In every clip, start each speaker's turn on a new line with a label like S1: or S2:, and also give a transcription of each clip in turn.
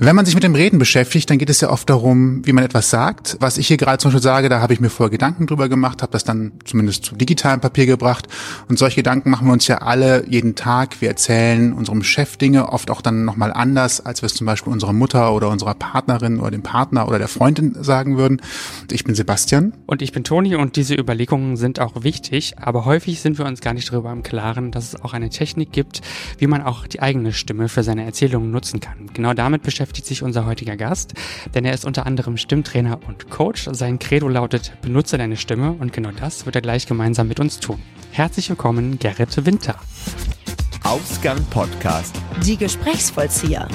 S1: Wenn man sich mit dem Reden beschäftigt, dann geht es ja oft darum, wie man etwas sagt. Was ich hier gerade zum Beispiel sage, da habe ich mir vorher Gedanken drüber gemacht, habe das dann zumindest zu digitalem Papier gebracht. Und solche Gedanken machen wir uns ja alle jeden Tag. Wir erzählen unserem Chef Dinge, oft auch dann nochmal anders, als wir es zum Beispiel unserer Mutter oder unserer Partnerin oder dem Partner oder der Freundin sagen würden. Ich bin Sebastian.
S2: Und ich bin Toni und diese Überlegungen sind auch wichtig, aber häufig sind wir uns gar nicht darüber im Klaren, dass es auch eine Technik gibt, wie man auch die eigene Stimme für seine Erzählungen nutzen kann. Genau damit beschäftigt beschäftigt sich unser heutiger Gast, denn er ist unter anderem Stimmtrainer und Coach. Sein Credo lautet, benutze deine Stimme und genau das wird er gleich gemeinsam mit uns tun. Herzlich willkommen, Gerrit Winter.
S3: Ausgang Podcast.
S4: Die Gesprächsvollzieher.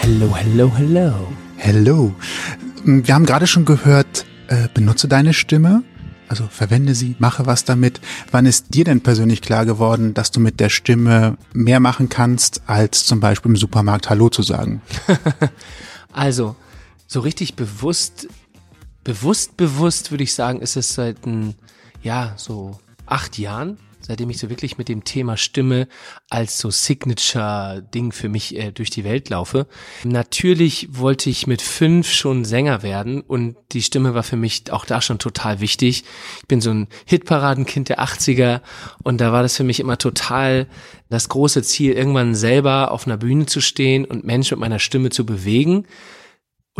S1: Hello, hello, hello. Hello. Wir haben gerade schon gehört, äh, benutze deine Stimme. Also verwende sie, mache was damit. Wann ist dir denn persönlich klar geworden, dass du mit der Stimme mehr machen kannst, als zum Beispiel im Supermarkt Hallo zu sagen?
S5: also, so richtig bewusst, bewusst, bewusst würde ich sagen, ist es seit ein, ja, so acht Jahren, seitdem ich so wirklich mit dem Thema Stimme als so Signature-Ding für mich äh, durch die Welt laufe. Natürlich wollte ich mit fünf schon Sänger werden und die Stimme war für mich auch da schon total wichtig. Ich bin so ein Hitparadenkind der 80er und da war das für mich immer total das große Ziel, irgendwann selber auf einer Bühne zu stehen und Menschen mit meiner Stimme zu bewegen.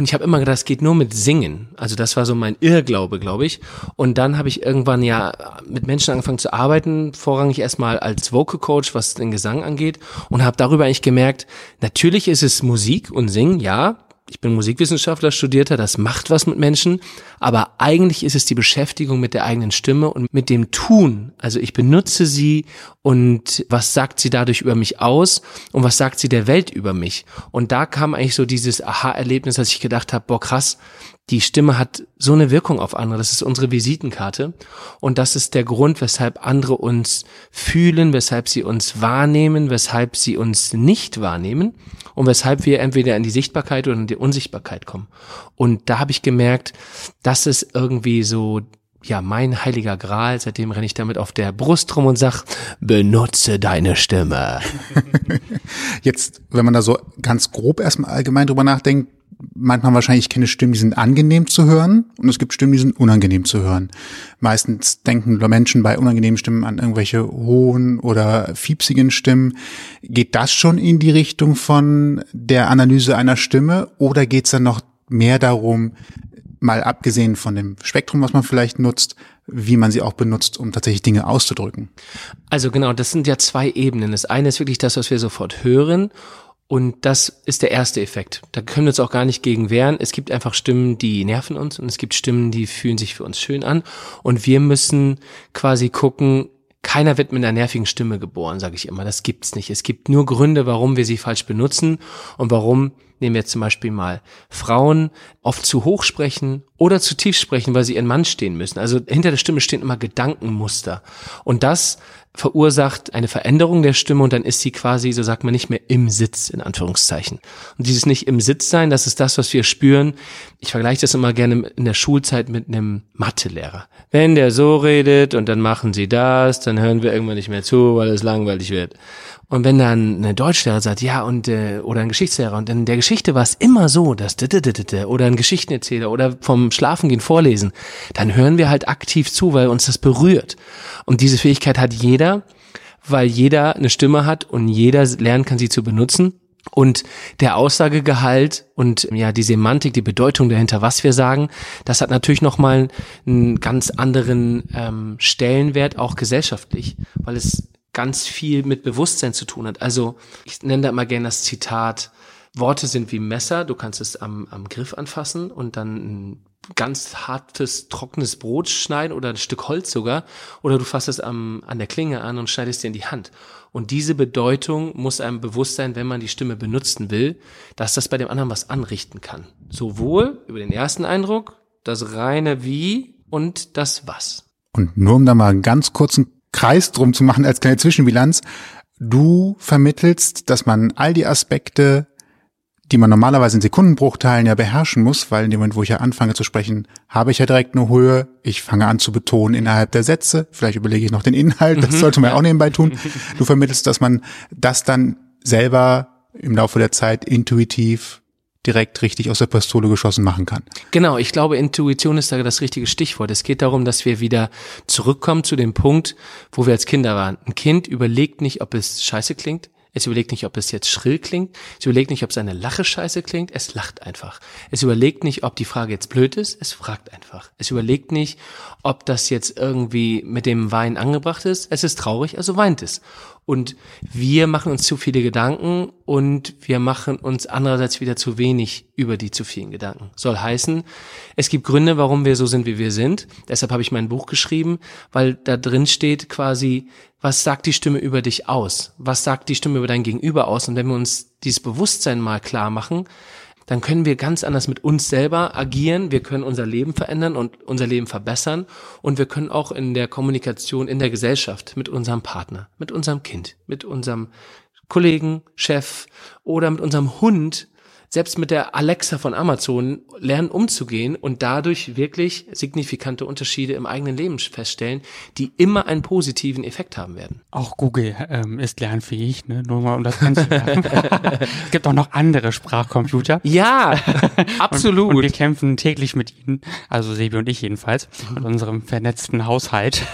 S5: Und ich habe immer gedacht, es geht nur mit Singen. Also das war so mein Irrglaube, glaube ich. Und dann habe ich irgendwann ja mit Menschen angefangen zu arbeiten, vorrangig erstmal als Vocal Coach, was den Gesang angeht. Und habe darüber eigentlich gemerkt, natürlich ist es Musik und Singen, ja, ich bin Musikwissenschaftler, Studierter, das macht was mit Menschen, aber eigentlich ist es die Beschäftigung mit der eigenen Stimme und mit dem Tun. Also ich benutze sie und was sagt sie dadurch über mich aus und was sagt sie der Welt über mich? Und da kam eigentlich so dieses Aha-Erlebnis, dass ich gedacht habe, boah krass, die Stimme hat so eine Wirkung auf andere. Das ist unsere Visitenkarte. Und das ist der Grund, weshalb andere uns fühlen, weshalb sie uns wahrnehmen, weshalb sie uns nicht wahrnehmen und weshalb wir entweder in die Sichtbarkeit oder in die Unsichtbarkeit kommen. Und da habe ich gemerkt, das ist irgendwie so ja, mein heiliger Gral, seitdem renne ich damit auf der Brust rum und sag, benutze deine Stimme.
S1: Jetzt, wenn man da so ganz grob erstmal allgemein drüber nachdenkt, meint man wahrscheinlich, ich kenne Stimmen, die sind angenehm zu hören und es gibt Stimmen, die sind unangenehm zu hören. Meistens denken Menschen bei unangenehmen Stimmen an irgendwelche hohen oder fiepsigen Stimmen. Geht das schon in die Richtung von der Analyse einer Stimme oder geht es dann noch mehr darum, mal abgesehen von dem Spektrum, was man vielleicht nutzt, wie man sie auch benutzt, um tatsächlich Dinge auszudrücken?
S5: Also genau, das sind ja zwei Ebenen. Das eine ist wirklich das, was wir sofort hören und das ist der erste Effekt. Da können wir uns auch gar nicht gegen wehren. Es gibt einfach Stimmen, die nerven uns und es gibt Stimmen, die fühlen sich für uns schön an. Und wir müssen quasi gucken, keiner wird mit einer nervigen Stimme geboren, sage ich immer. Das gibt's nicht. Es gibt nur Gründe, warum wir sie falsch benutzen und warum nehmen wir zum Beispiel mal Frauen oft zu hoch sprechen oder zu tief sprechen, weil sie ihren Mann stehen müssen. Also hinter der Stimme stehen immer Gedankenmuster. Und das verursacht eine Veränderung der Stimme und dann ist sie quasi, so sagt man, nicht mehr im Sitz, in Anführungszeichen. Und dieses nicht im Sitz sein, das ist das, was wir spüren. Ich vergleiche das immer gerne in der Schulzeit mit einem Mathelehrer. Wenn der so redet und dann machen sie das, dann hören wir irgendwann nicht mehr zu, weil es langweilig wird. Und wenn dann eine Deutschlehrer sagt, ja, und äh, oder ein Geschichtslehrer, und in der Geschichte war es immer so, dass oder ein Geschichtenerzähler oder vom Schlafengehen vorlesen, dann hören wir halt aktiv zu, weil uns das berührt. Und diese Fähigkeit hat jeder, weil jeder eine Stimme hat und jeder lernen kann, sie zu benutzen. Und der Aussagegehalt und ja die Semantik, die Bedeutung dahinter, was wir sagen, das hat natürlich nochmal einen ganz anderen ähm, Stellenwert, auch gesellschaftlich, weil es ganz viel mit Bewusstsein zu tun hat. Also ich nenne da immer gerne das Zitat, Worte sind wie Messer, du kannst es am, am Griff anfassen und dann ein ganz hartes, trockenes Brot schneiden oder ein Stück Holz sogar, oder du fasst es am, an der Klinge an und schneidest dir in die Hand. Und diese Bedeutung muss einem bewusst sein, wenn man die Stimme benutzen will, dass das bei dem anderen was anrichten kann. Sowohl über den ersten Eindruck, das reine Wie und das Was.
S1: Und nur um da mal einen ganz kurzen Kreis drum zu machen als kleine Zwischenbilanz. Du vermittelst, dass man all die Aspekte, die man normalerweise in Sekundenbruchteilen ja beherrschen muss, weil in dem Moment, wo ich ja anfange zu sprechen, habe ich ja direkt eine Höhe. Ich fange an zu betonen innerhalb der Sätze. Vielleicht überlege ich noch den Inhalt. Das mhm. sollte man ja auch nebenbei tun. Du vermittelst, dass man das dann selber im Laufe der Zeit intuitiv direkt richtig aus der Pistole geschossen machen kann.
S5: Genau, ich glaube, Intuition ist da das richtige Stichwort. Es geht darum, dass wir wieder zurückkommen zu dem Punkt, wo wir als Kinder waren. Ein Kind überlegt nicht, ob es scheiße klingt. Es überlegt nicht, ob es jetzt schrill klingt. Es überlegt nicht, ob seine Lache scheiße klingt. Es lacht einfach. Es überlegt nicht, ob die Frage jetzt blöd ist. Es fragt einfach. Es überlegt nicht, ob das jetzt irgendwie mit dem Wein angebracht ist. Es ist traurig, also weint es. Und wir machen uns zu viele Gedanken und wir machen uns andererseits wieder zu wenig über die zu vielen Gedanken. Soll heißen, es gibt Gründe, warum wir so sind, wie wir sind. Deshalb habe ich mein Buch geschrieben, weil da drin steht quasi, was sagt die Stimme über dich aus? Was sagt die Stimme über dein Gegenüber aus? Und wenn wir uns dieses Bewusstsein mal klar machen, dann können wir ganz anders mit uns selber agieren. Wir können unser Leben verändern und unser Leben verbessern. Und wir können auch in der Kommunikation in der Gesellschaft mit unserem Partner, mit unserem Kind, mit unserem Kollegen, Chef oder mit unserem Hund selbst mit der Alexa von Amazon lernen umzugehen und dadurch wirklich signifikante Unterschiede im eigenen Leben feststellen, die immer einen positiven Effekt haben werden.
S2: Auch Google ähm, ist lernfähig, ne? nur mal um das kennenzulernen. es gibt auch noch andere Sprachcomputer.
S5: Ja, absolut.
S2: Und, und, wir kämpfen täglich mit ihnen, also Sebi und ich jedenfalls, mit unserem vernetzten Haushalt.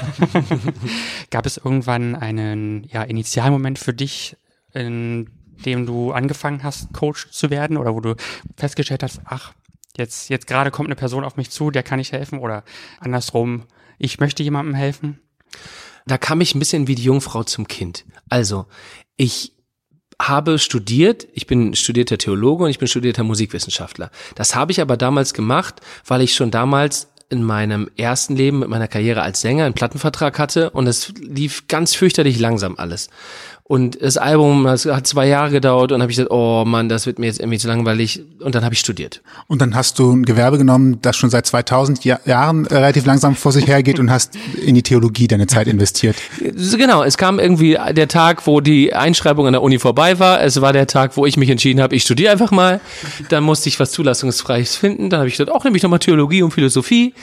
S2: Gab es irgendwann einen ja, Initialmoment für dich, in dem du angefangen hast, Coach zu werden oder wo du festgestellt hast, ach, jetzt, jetzt gerade kommt eine Person auf mich zu, der kann ich helfen oder andersrum, ich möchte jemandem helfen?
S5: Da kam ich ein bisschen wie die Jungfrau zum Kind. Also, ich habe studiert, ich bin studierter Theologe und ich bin studierter Musikwissenschaftler. Das habe ich aber damals gemacht, weil ich schon damals in meinem ersten Leben mit meiner Karriere als Sänger einen Plattenvertrag hatte und es lief ganz fürchterlich langsam alles. Und das Album, das hat zwei Jahre gedauert und habe ich gesagt, oh Mann, das wird mir jetzt irgendwie zu langweilig. Und dann habe ich studiert.
S1: Und dann hast du ein Gewerbe genommen, das schon seit 2000 Jahr, Jahren äh, relativ langsam vor sich hergeht und hast in die Theologie deine Zeit investiert.
S5: Genau, es kam irgendwie der Tag, wo die Einschreibung an der Uni vorbei war. Es war der Tag, wo ich mich entschieden habe, ich studiere einfach mal. Dann musste ich was Zulassungsfreies finden. Dann habe ich gesagt, auch nämlich nochmal Theologie und Philosophie.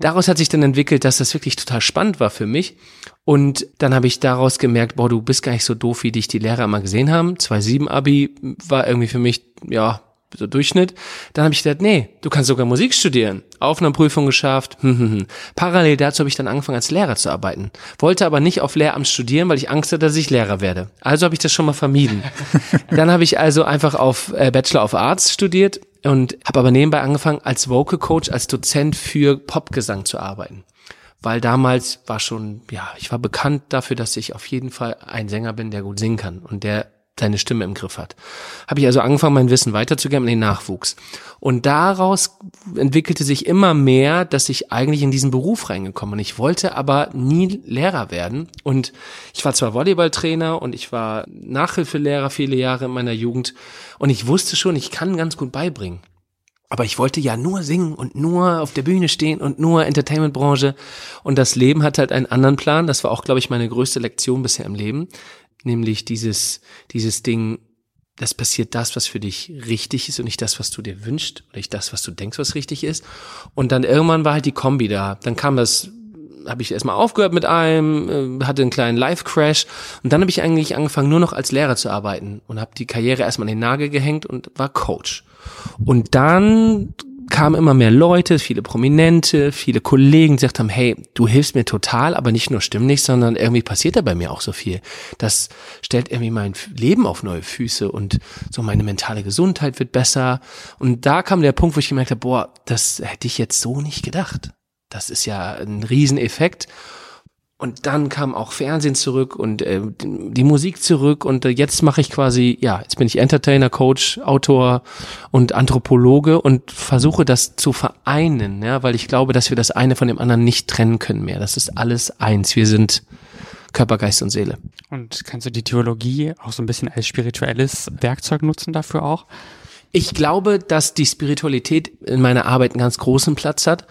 S5: Daraus hat sich dann entwickelt, dass das wirklich total spannend war für mich. Und dann habe ich daraus gemerkt, boah, du bist gar nicht so doof, wie dich die Lehrer immer gesehen haben. 2,7 Abi war irgendwie für mich, ja, so Durchschnitt. Dann habe ich gedacht, nee, du kannst sogar Musik studieren. Aufnahmeprüfung geschafft. Hm, hm, hm. Parallel dazu habe ich dann angefangen, als Lehrer zu arbeiten. Wollte aber nicht auf Lehramt studieren, weil ich Angst hatte, dass ich Lehrer werde. Also habe ich das schon mal vermieden. dann habe ich also einfach auf äh, Bachelor of Arts studiert und habe aber nebenbei angefangen, als Vocal Coach, als Dozent für Popgesang zu arbeiten weil damals war schon, ja, ich war bekannt dafür, dass ich auf jeden Fall ein Sänger bin, der gut singen kann und der seine Stimme im Griff hat. Habe ich also angefangen, mein Wissen weiterzugeben in den Nachwuchs. Und daraus entwickelte sich immer mehr, dass ich eigentlich in diesen Beruf reingekommen bin. Ich wollte aber nie Lehrer werden. Und ich war zwar Volleyballtrainer und ich war Nachhilfelehrer viele Jahre in meiner Jugend. Und ich wusste schon, ich kann ganz gut beibringen. Aber ich wollte ja nur singen und nur auf der Bühne stehen und nur Entertainmentbranche. Und das Leben hat halt einen anderen Plan. Das war auch, glaube ich, meine größte Lektion bisher im Leben. Nämlich dieses, dieses Ding, das passiert das, was für dich richtig ist und nicht das, was du dir wünschst oder nicht das, was du denkst, was richtig ist. Und dann irgendwann war halt die Kombi da. Dann kam das habe ich erstmal aufgehört mit einem, äh, hatte einen kleinen Live-Crash und dann habe ich eigentlich angefangen, nur noch als Lehrer zu arbeiten und habe die Karriere erstmal an den Nagel gehängt und war Coach. Und dann kamen immer mehr Leute, viele Prominente, viele Kollegen, die gesagt haben, hey, du hilfst mir total, aber nicht nur stimmlich, sondern irgendwie passiert da bei mir auch so viel. Das stellt irgendwie mein Leben auf neue Füße und so meine mentale Gesundheit wird besser. Und da kam der Punkt, wo ich gemerkt habe, boah, das hätte ich jetzt so nicht gedacht. Das ist ja ein Rieseneffekt. Und dann kam auch Fernsehen zurück und äh, die Musik zurück und äh, jetzt mache ich quasi, ja, jetzt bin ich Entertainer, Coach, Autor und Anthropologe und versuche das zu vereinen, ja, weil ich glaube, dass wir das eine von dem anderen nicht trennen können mehr. Das ist alles eins. Wir sind Körper, Geist und Seele.
S2: Und kannst du die Theologie auch so ein bisschen als spirituelles Werkzeug nutzen dafür auch?
S5: Ich glaube, dass die Spiritualität in meiner Arbeit einen ganz großen Platz hat,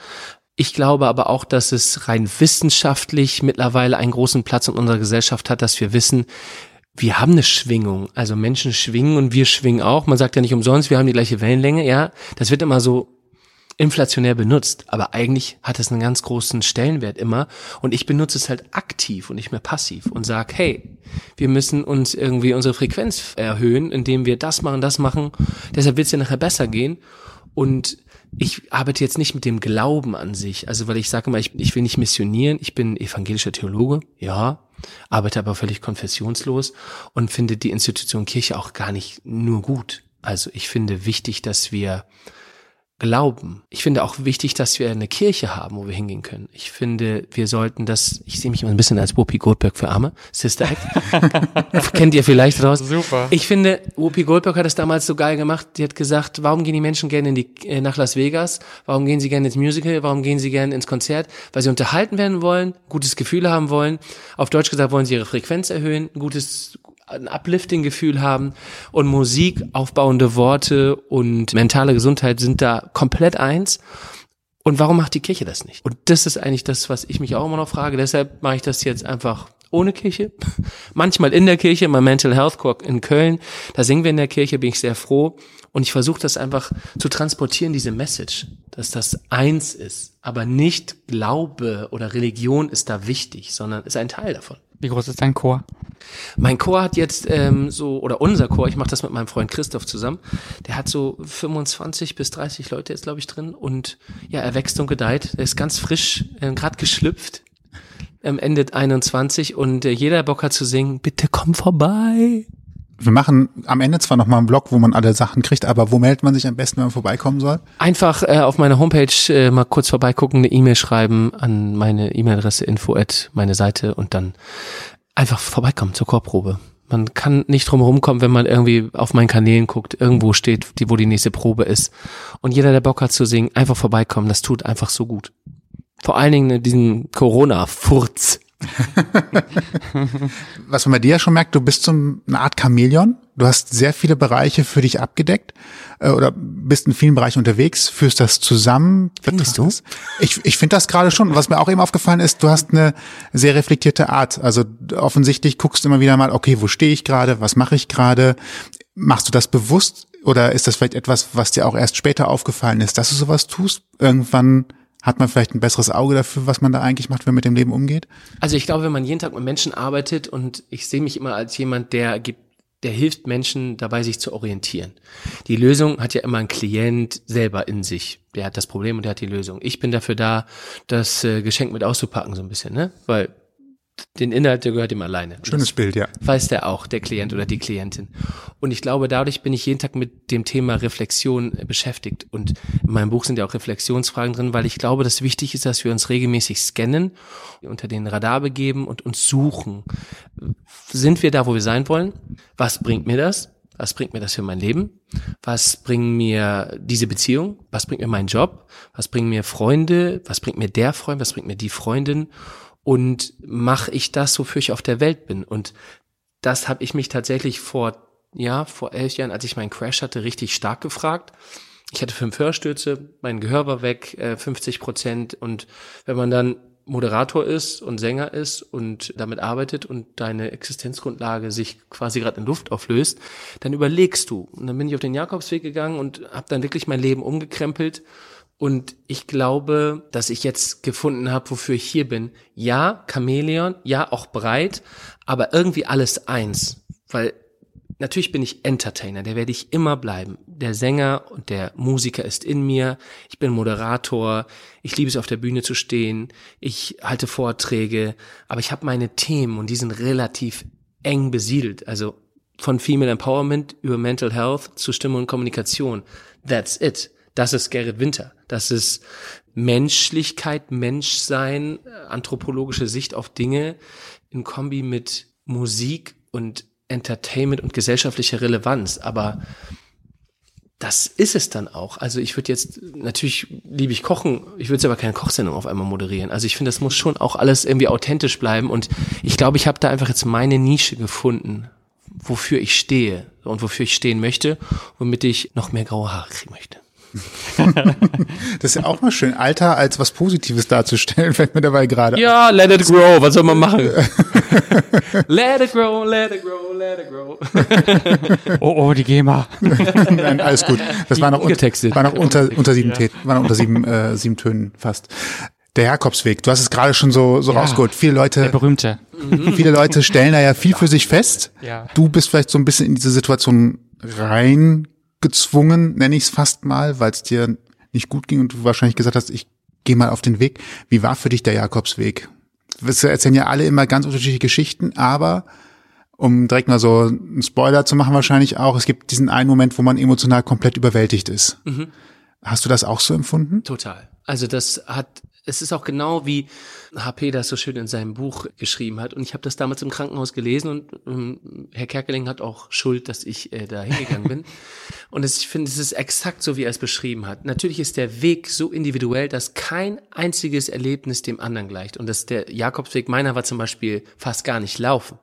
S5: ich glaube aber auch, dass es rein wissenschaftlich mittlerweile einen großen Platz in unserer Gesellschaft hat, dass wir wissen, wir haben eine Schwingung. Also Menschen schwingen und wir schwingen auch. Man sagt ja nicht umsonst, wir haben die gleiche Wellenlänge. Ja, das wird immer so inflationär benutzt, aber eigentlich hat es einen ganz großen Stellenwert immer und ich benutze es halt aktiv und nicht mehr passiv und sag, hey, wir müssen uns irgendwie unsere Frequenz erhöhen, indem wir das machen, das machen, deshalb wird es ja nachher besser gehen und ich arbeite jetzt nicht mit dem Glauben an sich, also weil ich sage immer, ich, ich will nicht missionieren, ich bin evangelischer Theologe, ja, arbeite aber völlig konfessionslos und finde die Institution Kirche auch gar nicht nur gut. Also ich finde wichtig, dass wir glauben. Ich finde auch wichtig, dass wir eine Kirche haben, wo wir hingehen können. Ich finde, wir sollten das, ich sehe mich immer ein bisschen als Whoopi Goldberg für Arme, Sister Act. Kennt ihr vielleicht raus?
S2: Super.
S5: Ich finde, Whoopi Goldberg hat es damals so geil gemacht. Die hat gesagt, warum gehen die Menschen gerne in die, äh, nach Las Vegas? Warum gehen sie gerne ins Musical? Warum gehen sie gerne ins Konzert? Weil sie unterhalten werden wollen, gutes Gefühl haben wollen. Auf Deutsch gesagt wollen sie ihre Frequenz erhöhen, gutes, ein Uplifting-Gefühl haben und Musik, aufbauende Worte und mentale Gesundheit sind da komplett eins. Und warum macht die Kirche das nicht? Und das ist eigentlich das, was ich mich auch immer noch frage. Deshalb mache ich das jetzt einfach ohne Kirche. Manchmal in der Kirche, mein Mental Health Core in Köln. Da singen wir in der Kirche, bin ich sehr froh. Und ich versuche das einfach zu transportieren, diese Message, dass das eins ist. Aber nicht Glaube oder Religion ist da wichtig, sondern ist ein Teil davon.
S2: Wie groß ist dein Chor?
S5: Mein Chor hat jetzt ähm, so, oder unser Chor, ich mache das mit meinem Freund Christoph zusammen, der hat so 25 bis 30 Leute jetzt, glaube ich, drin. Und ja, er wächst und gedeiht. Er ist ganz frisch, äh, gerade geschlüpft, ähm, endet 21 und äh, jeder Bock hat zu singen, bitte komm vorbei.
S1: Wir machen am Ende zwar nochmal einen Blog, wo man alle Sachen kriegt, aber wo meldet man sich am besten, wenn man vorbeikommen soll?
S5: Einfach äh, auf meiner Homepage äh, mal kurz vorbeigucken, eine E-Mail schreiben an meine E-Mail-Adresse info at meine Seite und dann einfach vorbeikommen zur Chorprobe. Man kann nicht drum rumkommen, wenn man irgendwie auf meinen Kanälen guckt, irgendwo steht, die, wo die nächste Probe ist. Und jeder, der Bock hat zu singen, einfach vorbeikommen, das tut einfach so gut. Vor allen Dingen diesen Corona-Furz.
S1: Was man bei dir ja schon merkt, du bist so eine Art Chamäleon. Du hast sehr viele Bereiche für dich abgedeckt äh, oder bist in vielen Bereichen unterwegs, führst das zusammen.
S5: Findest du?
S1: Ich, ich finde das gerade schon. Was mir auch eben aufgefallen ist, du hast eine sehr reflektierte Art. Also offensichtlich guckst du immer wieder mal, okay, wo stehe ich gerade, was mache ich gerade? Machst du das bewusst oder ist das vielleicht etwas, was dir auch erst später aufgefallen ist, dass du sowas tust? Irgendwann hat man vielleicht ein besseres Auge dafür, was man da eigentlich macht, wenn man mit dem Leben umgeht?
S5: Also ich glaube, wenn man jeden Tag mit Menschen arbeitet und ich sehe mich immer als jemand, der gibt, der hilft Menschen dabei, sich zu orientieren. Die Lösung hat ja immer ein Klient selber in sich. Der hat das Problem und der hat die Lösung. Ich bin dafür da, das äh, Geschenk mit auszupacken so ein bisschen, ne? Weil den Inhalt, der gehört ihm alleine.
S1: Schönes Bild, ja.
S5: weiß der auch, der Klient oder die Klientin. Und ich glaube, dadurch bin ich jeden Tag mit dem Thema Reflexion äh, beschäftigt. Und in meinem Buch sind ja auch Reflexionsfragen drin, weil ich glaube, dass wichtig ist, dass wir uns regelmäßig scannen, unter den Radar begeben und uns suchen. Sind wir da, wo wir sein wollen? Was bringt mir das? Was bringt mir das für mein Leben? Was bringt mir diese Beziehung? Was bringt mir mein Job? Was bringen mir Freunde? Was bringt mir der Freund? Was bringt mir die Freundin? Und mache ich das, wofür ich auf der Welt bin? Und das habe ich mich tatsächlich vor, ja, vor elf Jahren, als ich meinen Crash hatte, richtig stark gefragt. Ich hatte fünf Hörstürze, mein Gehör war weg, äh, 50 Prozent. Und wenn man dann Moderator ist und Sänger ist und damit arbeitet und deine Existenzgrundlage sich quasi gerade in Luft auflöst, dann überlegst du. Und dann bin ich auf den Jakobsweg gegangen und habe dann wirklich mein Leben umgekrempelt. Und ich glaube, dass ich jetzt gefunden habe, wofür ich hier bin. Ja, Chamäleon, ja, auch breit, aber irgendwie alles eins. Weil natürlich bin ich Entertainer, der werde ich immer bleiben. Der Sänger und der Musiker ist in mir. Ich bin Moderator. Ich liebe es, auf der Bühne zu stehen. Ich halte Vorträge. Aber ich habe meine Themen und die sind relativ eng besiedelt. Also von Female Empowerment über Mental Health zu Stimme und Kommunikation. That's it. Das ist Gerrit Winter. Das ist Menschlichkeit, Menschsein, anthropologische Sicht auf Dinge in Kombi mit Musik und Entertainment und gesellschaftlicher Relevanz. Aber das ist es dann auch. Also ich würde jetzt, natürlich liebe ich Kochen, ich würde jetzt aber keine Kochsendung auf einmal moderieren. Also ich finde, das muss schon auch alles irgendwie authentisch bleiben. Und ich glaube, ich habe da einfach jetzt meine Nische gefunden, wofür ich stehe und wofür ich stehen möchte, womit ich noch mehr graue Haare kriegen möchte.
S1: Das ist ja auch mal schön, Alter als was Positives darzustellen, fällt mir dabei gerade.
S5: Ja, let it grow, was soll man machen? let it grow, let it grow, let it grow.
S2: Oh, oh, die GEMA.
S1: Nein, alles gut. Das war noch, un war noch unter, unter sieben, Tä- war noch unter sieben, äh, sieben Tönen fast. Der Jakobsweg, du hast es gerade schon so, so
S2: Ja.
S1: rausgeholt. Viele
S2: Der
S1: Leute,
S2: berühmte.
S1: viele Leute stellen da ja viel für sich fest.
S2: Ja.
S1: Du bist vielleicht so ein bisschen in diese Situation reingezwungen, nenne ich es fast mal, weil es dir nicht gut ging und du wahrscheinlich gesagt hast, ich gehe mal auf den Weg. Wie war für dich der Jakobsweg? Wir erzählen ja alle immer ganz unterschiedliche Geschichten, aber um direkt mal so einen Spoiler zu machen wahrscheinlich auch, es gibt diesen einen Moment, wo man emotional komplett überwältigt ist. Hast du das auch so empfunden?
S5: Total. Also das hat, es ist auch genau wie HP das so schön in seinem Buch geschrieben hat. Und ich habe das damals im Krankenhaus gelesen und ähm, Herr Kerkeling hat auch Schuld, dass ich äh, da hingegangen bin. Und es, ich finde, es ist exakt so, wie er es beschrieben hat. Natürlich ist der Weg so individuell, dass kein einziges Erlebnis dem anderen gleicht. Und das der Jakobsweg meiner war zum Beispiel fast gar nicht laufen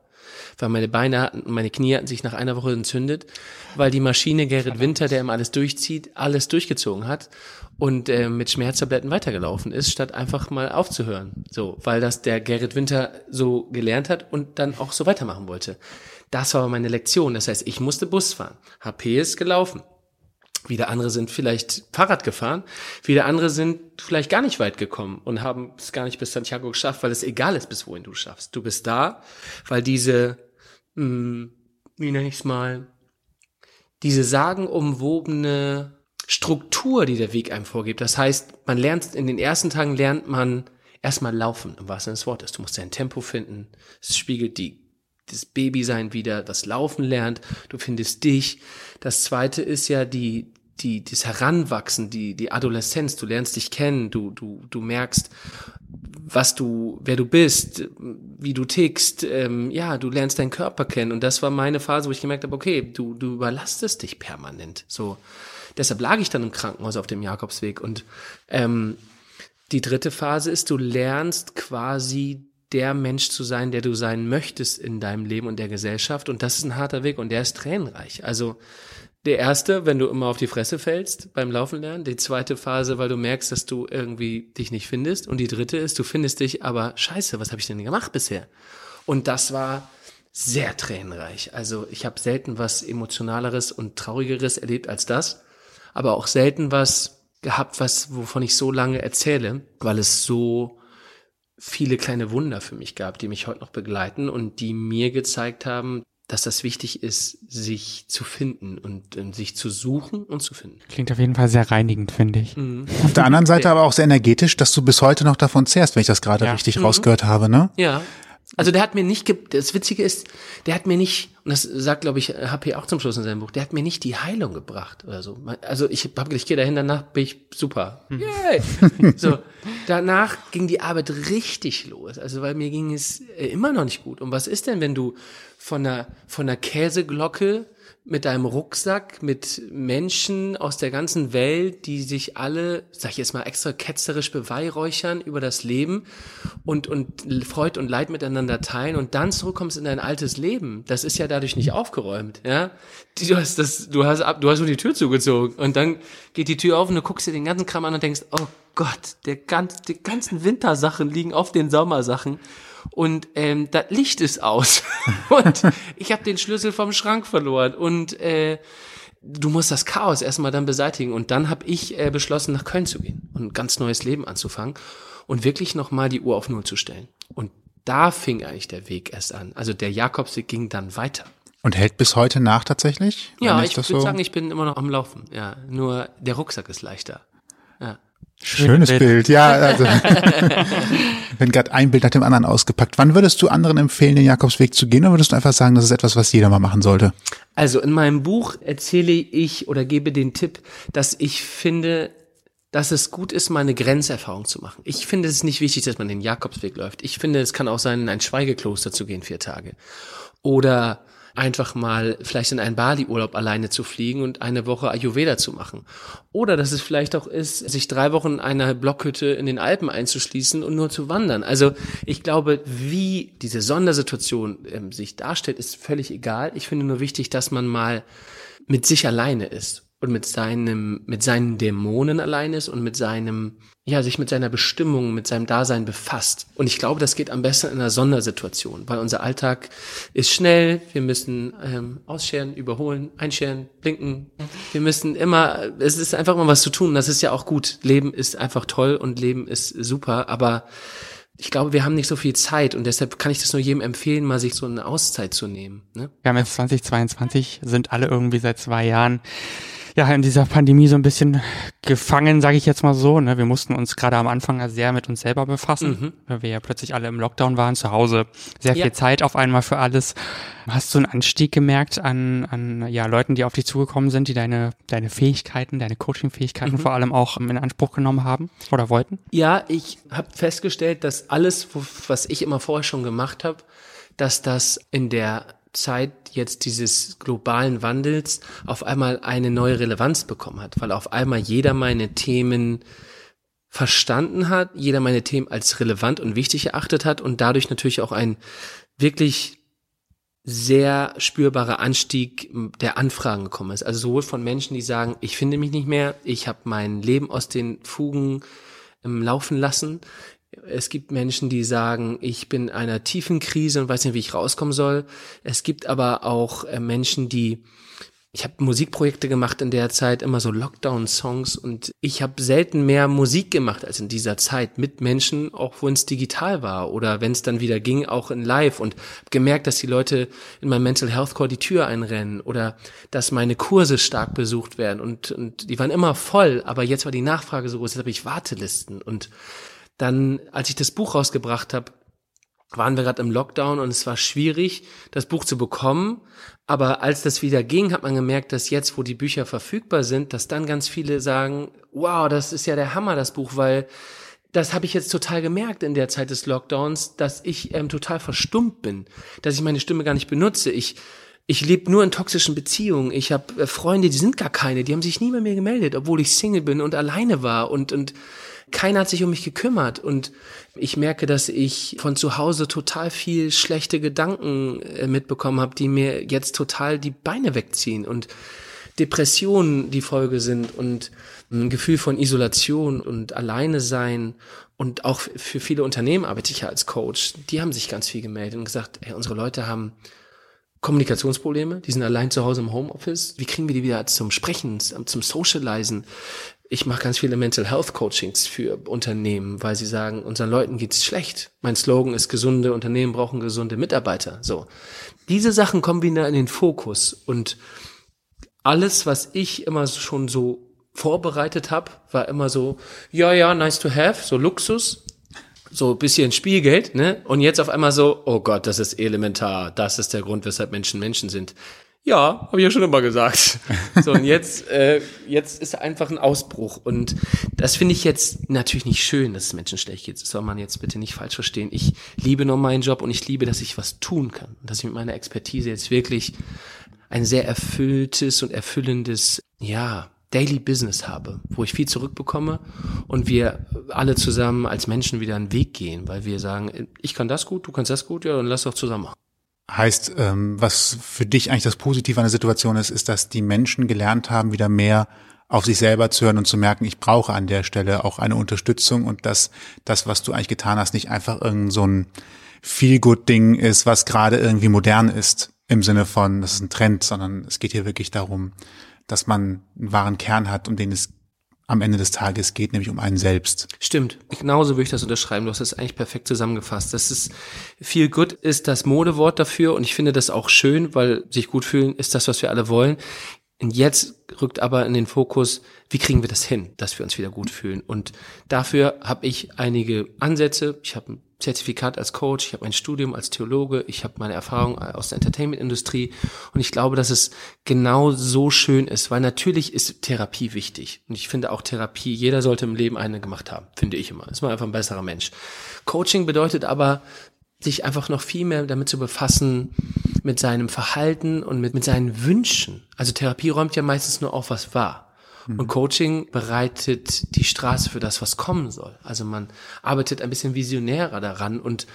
S5: weil meine Beine hatten und meine Knie hatten sich nach einer Woche entzündet, weil die Maschine Gerrit Winter, der immer alles durchzieht, alles durchgezogen hat und äh, mit Schmerztabletten weitergelaufen ist, statt einfach mal aufzuhören. So, weil das der Gerrit Winter so gelernt hat und dann auch so weitermachen wollte. Das war meine Lektion. Das heißt, ich musste Bus fahren. HP ist gelaufen. Wieder andere sind vielleicht Fahrrad gefahren. Wieder andere sind vielleicht gar nicht weit gekommen und haben es gar nicht bis Santiago geschafft, weil es egal ist, bis wohin du schaffst. Du bist da, weil diese, mh, wie nenne ich es mal, diese sagenumwobene Struktur, die der Weg einem vorgibt. Das heißt, man lernt, in den ersten Tagen lernt man erstmal laufen, im wahrsten Sinne des Wortes. Du musst dein Tempo finden. Es spiegelt die, das Babysein wieder, das Laufen lernt. Du findest dich. Das zweite ist ja die, die, das Heranwachsen, die, die Adoleszenz. Du lernst dich kennen. Du, du, du merkst, was du, wer du bist, wie du tickst, ähm, ja, du lernst deinen Körper kennen. Und das war meine Phase, wo ich gemerkt habe, okay, du, du überlastest dich permanent. So, deshalb lag ich dann im Krankenhaus auf dem Jakobsweg. Und ähm, die dritte Phase ist, du lernst quasi der Mensch zu sein, der du sein möchtest in deinem Leben und der Gesellschaft. Und das ist ein harter Weg und der ist tränenreich. Also der erste, wenn du immer auf die Fresse fällst beim Laufen lernen. Die zweite Phase, weil du merkst, dass du irgendwie dich nicht findest. Und die dritte ist, du findest dich, aber scheiße, was habe ich denn gemacht bisher? Und das war sehr tränenreich. Also ich habe selten was emotionaleres und traurigeres erlebt als das, aber auch selten was gehabt, was wovon ich so lange erzähle, weil es so viele kleine Wunder für mich gab, die mich heute noch begleiten und die mir gezeigt haben, dass das wichtig ist, sich zu finden und, und sich zu suchen und zu finden.
S2: Klingt auf jeden Fall sehr reinigend, finde ich.
S1: Auf der anderen Seite aber auch sehr energetisch, dass du bis heute noch davon zehrst, wenn ich das gerade
S2: Ja.
S1: richtig rausgehört habe, ne?
S5: Ja. Also der hat mir nicht, ge das Witzige ist, der hat mir nicht, und das sagt, glaube ich, HP auch zum Schluss in seinem Buch, der hat mir nicht die Heilung gebracht oder so. Also ich hab, ich gehe dahin, danach bin ich super. Yay! so, danach ging die Arbeit richtig los. Also weil mir ging es äh, immer noch nicht gut. Und was ist denn, wenn du von einer, von einer Käseglocke mit deinem Rucksack, mit Menschen aus der ganzen Welt, die sich alle, sag ich jetzt mal, extra ketzerisch beweihräuchern über das Leben und, und Freud und Leid miteinander teilen und dann zurückkommst in dein altes Leben. Das ist ja dadurch nicht aufgeräumt, ja. Du hast das, du hast ab, du hast nur die Tür zugezogen und dann geht die Tür auf und du guckst dir den ganzen Kram an und denkst, oh Gott, der ganz, die ganzen Wintersachen liegen auf den Sommersachen und ähm, das Licht ist aus. Und ich habe den Schlüssel vom Schrank verloren. Und äh, du musst das Chaos erstmal dann beseitigen. Und dann habe ich äh, beschlossen nach Köln zu gehen und ein ganz neues Leben anzufangen und wirklich noch mal die Uhr auf Null zu stellen. Und da fing eigentlich der Weg erst an. Also der Jakobsweg ging dann weiter.
S1: Und hält bis heute nach tatsächlich?
S5: ja ich
S1: das
S5: würde
S1: so-
S5: sagen ich bin immer noch am Laufen. Ja nur der Rucksack ist leichter. Ja
S1: Schönes
S2: Bild.
S1: Bild, ja. Also, wenn gerade ein Bild nach dem anderen ausgepackt. Wann würdest du anderen empfehlen, den Jakobsweg zu gehen, oder würdest du einfach sagen, das ist etwas, was jeder mal machen sollte?
S5: Also in meinem Buch erzähle ich oder gebe den Tipp, dass ich finde, dass es gut ist, mal eine Grenzerfahrung zu machen. Ich finde es ist nicht wichtig, dass man den Jakobsweg läuft. Ich finde, es kann auch sein, in ein Schweigekloster zu gehen, vier Tage. Oder einfach mal vielleicht in einen Bali-Urlaub alleine zu fliegen und eine Woche Ayurveda zu machen. Oder dass es vielleicht auch ist, sich drei Wochen in einer Blockhütte in den Alpen einzuschließen und nur zu wandern. Also ich glaube, wie diese Sondersituation ähm, sich darstellt, ist völlig egal. Ich finde nur wichtig, dass man mal mit sich alleine ist und mit seinem, mit seinen Dämonen allein ist und mit seinem, ja, sich mit seiner Bestimmung, mit seinem Dasein befasst. Und ich glaube, das geht am besten in einer Sondersituation, weil unser Alltag ist schnell, wir müssen ähm, ausscheren, überholen, einscheren, blinken. Wir müssen immer, es ist einfach immer was zu tun. Das ist ja auch gut. Leben ist einfach toll und Leben ist super, aber ich glaube, wir haben nicht so viel Zeit und deshalb kann ich das nur jedem empfehlen, mal sich so eine Auszeit zu nehmen. Ne?
S2: Wir haben jetzt 2022, sind alle irgendwie seit zwei Jahren ja in dieser Pandemie so ein bisschen gefangen, sage ich jetzt mal so. Ne? Wir mussten uns gerade am Anfang sehr mit uns selber befassen, mhm. weil wir ja plötzlich alle im Lockdown waren, zu Hause sehr viel ja. Zeit auf einmal für alles. Hast du einen Anstieg gemerkt an, an ja, Leuten, die auf dich zugekommen sind, die deine, deine Fähigkeiten, deine Coaching-Fähigkeiten mhm. vor allem auch in Anspruch genommen haben oder wollten?
S5: Ja, ich habe festgestellt, dass alles, was ich immer vorher schon gemacht habe, dass das in der Zeit jetzt dieses globalen Wandels auf einmal eine neue Relevanz bekommen hat, weil auf einmal jeder meine Themen verstanden hat, jeder meine Themen als relevant und wichtig erachtet hat und dadurch natürlich auch ein wirklich sehr spürbarer Anstieg der Anfragen gekommen ist. Also sowohl von Menschen, die sagen, ich finde mich nicht mehr, ich habe mein Leben aus den Fugen im Laufen lassen, es gibt Menschen, die sagen, ich bin in einer tiefen Krise und weiß nicht, wie ich rauskommen soll. Es gibt aber auch äh, Menschen, die ich habe Musikprojekte gemacht in der Zeit, immer so Lockdown-Songs und ich habe selten mehr Musik gemacht als in dieser Zeit mit Menschen, auch wenn es digital war oder wenn es dann wieder ging, auch in Live und gemerkt, dass die Leute in meinem Mental Health Core die Tür einrennen oder dass meine Kurse stark besucht werden und, und die waren immer voll, aber jetzt war die Nachfrage so groß, jetzt habe ich Wartelisten und dann, als ich das Buch rausgebracht habe, waren wir gerade im Lockdown und es war schwierig, das Buch zu bekommen. Aber als das wieder ging, hat man gemerkt, dass jetzt, wo die Bücher verfügbar sind, dass dann ganz viele sagen, wow, das ist ja der Hammer, das Buch, weil das habe ich jetzt total gemerkt in der Zeit des Lockdowns, dass ich ähm, total verstummt bin, dass ich meine Stimme gar nicht benutze. Ich ich lebe nur in toxischen Beziehungen. Ich habe äh, Freunde, die sind gar keine, die haben sich nie bei mir gemeldet, obwohl ich Single bin und alleine war und und keiner hat sich um mich gekümmert und ich merke, dass ich von zu Hause total viel schlechte Gedanken äh, mitbekommen habe, die mir jetzt total die Beine wegziehen und Depressionen die Folge sind und ein Gefühl von Isolation und alleine sein und auch für viele Unternehmen arbeite ich ja als Coach. Die haben sich ganz viel gemeldet und gesagt, ey, unsere Leute haben Kommunikationsprobleme, die sind allein zu Hause im Homeoffice. Wie kriegen wir die wieder zum Sprechen, zum Socializen? Ich mache ganz viele Mental Health Coachings für Unternehmen, weil sie sagen, unseren Leuten geht's schlecht. Mein Slogan ist, gesunde Unternehmen brauchen gesunde Mitarbeiter. So. Diese Sachen kommen wieder in den Fokus und alles, was ich immer schon so vorbereitet habe, war immer so, ja, ja, nice to have, so Luxus, so bisschen Spielgeld, ne? Und jetzt auf einmal so, oh Gott, das ist elementar, das ist der Grund, weshalb Menschen Menschen sind. Ja, habe ich ja schon immer gesagt. So, und jetzt, äh, jetzt ist einfach ein Ausbruch. Und das finde ich jetzt natürlich nicht schön, dass es Menschen schlecht geht. Das soll man jetzt bitte nicht falsch verstehen. Ich liebe nur meinen Job und ich liebe, dass ich was tun kann. Dass ich mit meiner Expertise jetzt wirklich ein sehr erfülltes und erfüllendes, ja, Daily Business habe, wo ich viel zurückbekomme und wir alle zusammen als Menschen wieder einen Weg gehen, weil wir sagen, ich kann das gut, du kannst das gut, ja, dann lass doch zusammen machen.
S1: Heißt, ähm, was für dich eigentlich das Positive an der Situation ist, ist, dass die Menschen gelernt haben, wieder mehr auf sich selber zu hören und zu merken, ich brauche an der Stelle auch eine Unterstützung und dass das, was du eigentlich getan hast, nicht einfach irgend so ein Feel-Good-Ding ist, was gerade irgendwie modern ist, im Sinne von, das ist ein Trend, sondern es geht hier wirklich darum, dass man einen wahren Kern hat, um den es am Ende des Tages geht, nämlich um einen selbst.
S5: Stimmt. Genauso würde ich das unterschreiben. Du hast das eigentlich perfekt zusammengefasst. Das ist viel gut ist das Modewort dafür und ich finde das auch schön, weil sich gut fühlen ist das, was wir alle wollen. Und jetzt rückt aber in den Fokus, wie kriegen wir das hin, dass wir uns wieder gut fühlen? Und dafür habe ich einige Ansätze. Ich habe Zertifikat als Coach, ich habe ein Studium als Theologe, ich habe meine Erfahrung aus der Entertainment-Industrie und ich glaube, dass es genau so schön ist, weil natürlich ist Therapie wichtig und ich finde auch Therapie, jeder sollte im Leben eine gemacht haben, finde ich immer. Ist man einfach ein besserer Mensch. Coaching bedeutet aber, sich einfach noch viel mehr damit zu befassen, mit seinem Verhalten und mit, mit seinen Wünschen. Also Therapie räumt ja meistens nur auf, was war. Und Coaching bereitet die Straße für das, was kommen soll. Also man arbeitet ein bisschen visionärer daran und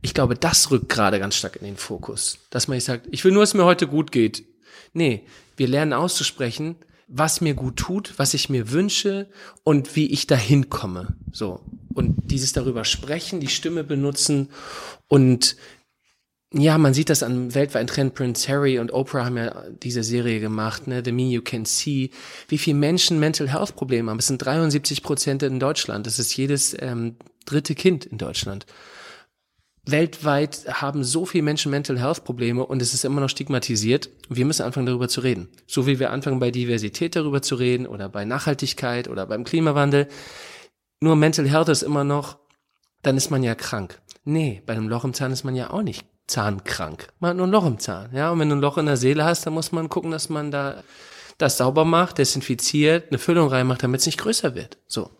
S5: ich glaube, das rückt gerade ganz stark in den Fokus. Dass man nicht sagt, ich will nur, dass mir heute gut geht. Nee, wir lernen auszusprechen, was mir gut tut, was ich mir wünsche und wie ich dahin komme. So. Und dieses darüber sprechen, die Stimme benutzen und ja, man sieht das an weltweiten Trend. Prince Harry und Oprah haben ja diese Serie gemacht, ne? The Me You Can See. Wie viele Menschen Mental Health Probleme haben. Es sind 73 Prozent in Deutschland. Das ist jedes ähm, dritte Kind in Deutschland. Weltweit haben so viele Menschen Mental Health Probleme und es ist immer noch stigmatisiert. Wir müssen anfangen, darüber zu reden. So wie wir anfangen, bei Diversität darüber zu reden oder bei Nachhaltigkeit oder beim Klimawandel. Nur Mental Health ist immer noch, dann ist man ja krank. Nee, bei einem Loch im Zahn ist man ja auch nicht zahnkrank. Man hat nur ein Loch im Zahn. Ja, und wenn du ein Loch in der Seele hast, dann muss man gucken, dass man da das sauber macht, desinfiziert, eine Füllung reinmacht, damit es nicht größer wird. So.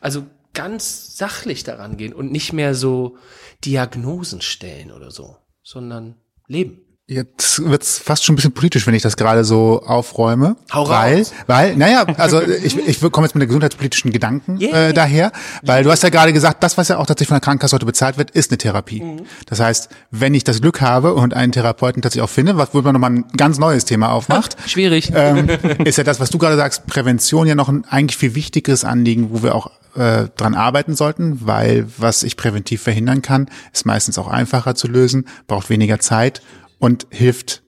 S5: Also ganz sachlich daran gehen und nicht mehr so Diagnosen stellen oder so, sondern leben.
S1: Jetzt wird's fast schon ein bisschen politisch, wenn ich das gerade so aufräume.
S5: Hau
S1: weil,
S5: raus.
S1: weil, naja, also ich, ich komme jetzt mit den gesundheitspolitischen Gedanken
S5: Yeah.
S1: äh, daher, weil du hast ja gerade gesagt, das, was ja auch tatsächlich von der Krankenkasse heute bezahlt wird, ist eine Therapie.
S5: Mhm.
S1: Das heißt, wenn ich das Glück habe und einen Therapeuten tatsächlich auch finde, was wo man nochmal ein ganz neues Thema aufmacht,
S5: Schwierig.
S1: ähm, ist ja das, was du gerade sagst, Prävention ja noch ein eigentlich viel wichtigeres Anliegen, wo wir auch äh, dran arbeiten sollten, weil was ich präventiv verhindern kann, ist meistens auch einfacher zu lösen, braucht weniger Zeit und hilft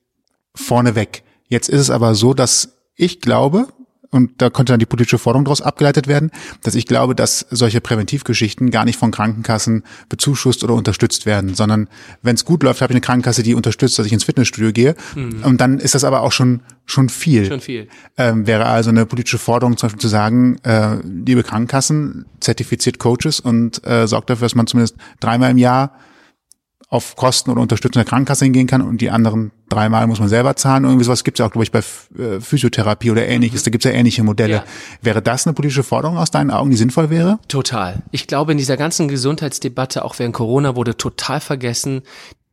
S1: vorneweg. Jetzt ist es aber so, dass ich glaube, und da könnte dann die politische Forderung daraus abgeleitet werden, dass ich glaube, dass solche Präventivgeschichten gar nicht von Krankenkassen bezuschusst oder unterstützt werden, sondern wenn es gut läuft, habe ich eine Krankenkasse, die unterstützt, dass ich ins Fitnessstudio gehe. Und dann ist das aber auch schon schon viel.
S5: Mhm. Schon viel.
S1: Ähm, wäre also eine politische Forderung, zum Beispiel zu sagen, äh, liebe Krankenkassen, zertifiziert Coaches und äh, sorgt dafür, dass man zumindest dreimal im Jahr auf Kosten oder Unterstützung der Krankenkasse hingehen kann und die anderen dreimal muss man selber zahlen. Irgendwie sowas gibt es ja auch, glaube ich, bei äh, Physiotherapie oder ähnliches. Da gibt es ja ähnliche Modelle.
S5: Ja.
S1: Wäre das eine politische Forderung aus deinen Augen, die sinnvoll wäre?
S5: Total. Ich glaube, in dieser ganzen Gesundheitsdebatte, auch während Corona, wurde total vergessen,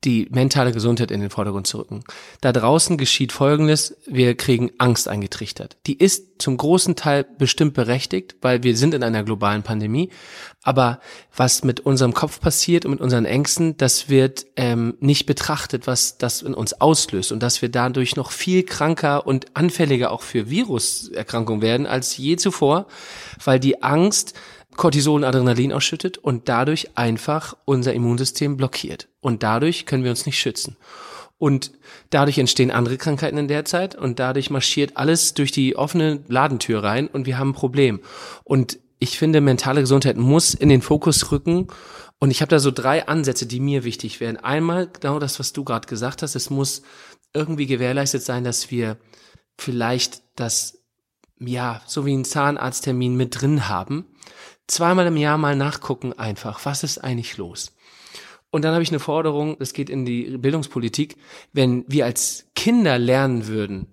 S5: die mentale Gesundheit in den Vordergrund zu rücken. Da draußen geschieht Folgendes, wir kriegen Angst eingetrichtert. Die ist zum großen Teil bestimmt berechtigt, weil wir sind in einer globalen Pandemie. Aber was mit unserem Kopf passiert und mit unseren Ängsten, das wird ähm, nicht betrachtet, was das in uns auslöst und dass wir dadurch noch viel kranker und anfälliger auch für Viruserkrankungen werden als je zuvor, weil die Angst Cortisol und Adrenalin ausschüttet und dadurch einfach unser Immunsystem blockiert. Und dadurch können wir uns nicht schützen. Und dadurch entstehen andere Krankheiten in der Zeit und dadurch marschiert alles durch die offene Ladentür rein und wir haben ein Problem. Und ich finde, mentale Gesundheit muss in den Fokus rücken. Und ich habe da so drei Ansätze, die mir wichtig wären. Einmal genau das, was du gerade gesagt hast. Es muss irgendwie gewährleistet sein, dass wir vielleicht das, ja, so wie einen Zahnarzttermin mit drin haben. Zweimal im Jahr mal nachgucken einfach, was ist eigentlich los? Und dann habe ich eine Forderung, das geht in die Bildungspolitik, wenn wir als Kinder lernen würden,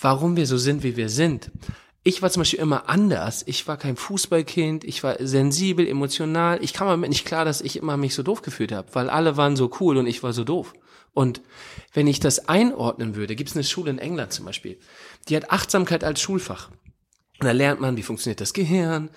S5: warum wir so sind, wie wir sind. Ich war zum Beispiel immer anders. Ich war kein Fußballkind, ich war sensibel, emotional. Ich kam damit nicht klar, dass ich immer mich so doof gefühlt habe, weil alle waren so cool und ich war so doof. Und wenn ich das einordnen würde, gibt es eine Schule in England zum Beispiel, die hat Achtsamkeit als Schulfach. Und da lernt man, wie funktioniert das Gehirn,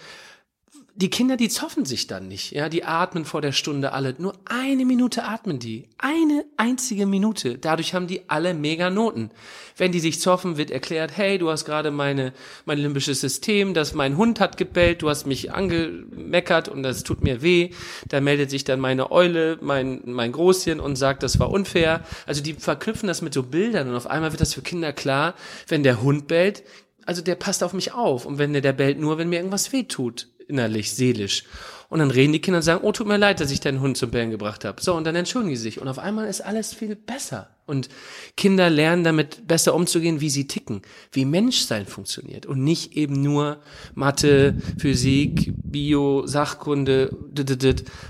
S5: die Kinder, die zoffen sich dann nicht, ja, die atmen vor der Stunde alle. Nur eine Minute atmen die. Eine einzige Minute. Dadurch haben die alle mega Noten. Wenn die sich zoffen, wird erklärt, hey, du hast gerade meine, mein limbisches System, dass mein Hund hat gebellt, du hast mich angemeckert und das tut mir weh. Da meldet sich dann meine Eule, mein, mein Großchen und sagt, das war unfair. Also die verknüpfen das mit so Bildern und auf einmal wird das für Kinder klar, wenn der Hund bellt, also der passt auf mich auf. Und wenn der, der bellt nur, wenn mir irgendwas weh tut innerlich, seelisch. Und dann reden die Kinder und sagen, oh, tut mir leid, dass ich deinen Hund zum Bellen gebracht habe. So, und dann entschuldigen sie sich. Und auf einmal ist alles viel besser. Und Kinder lernen damit besser umzugehen, wie sie ticken, wie Menschsein funktioniert. Und nicht eben nur Mathe, Physik, Bio, Sachkunde,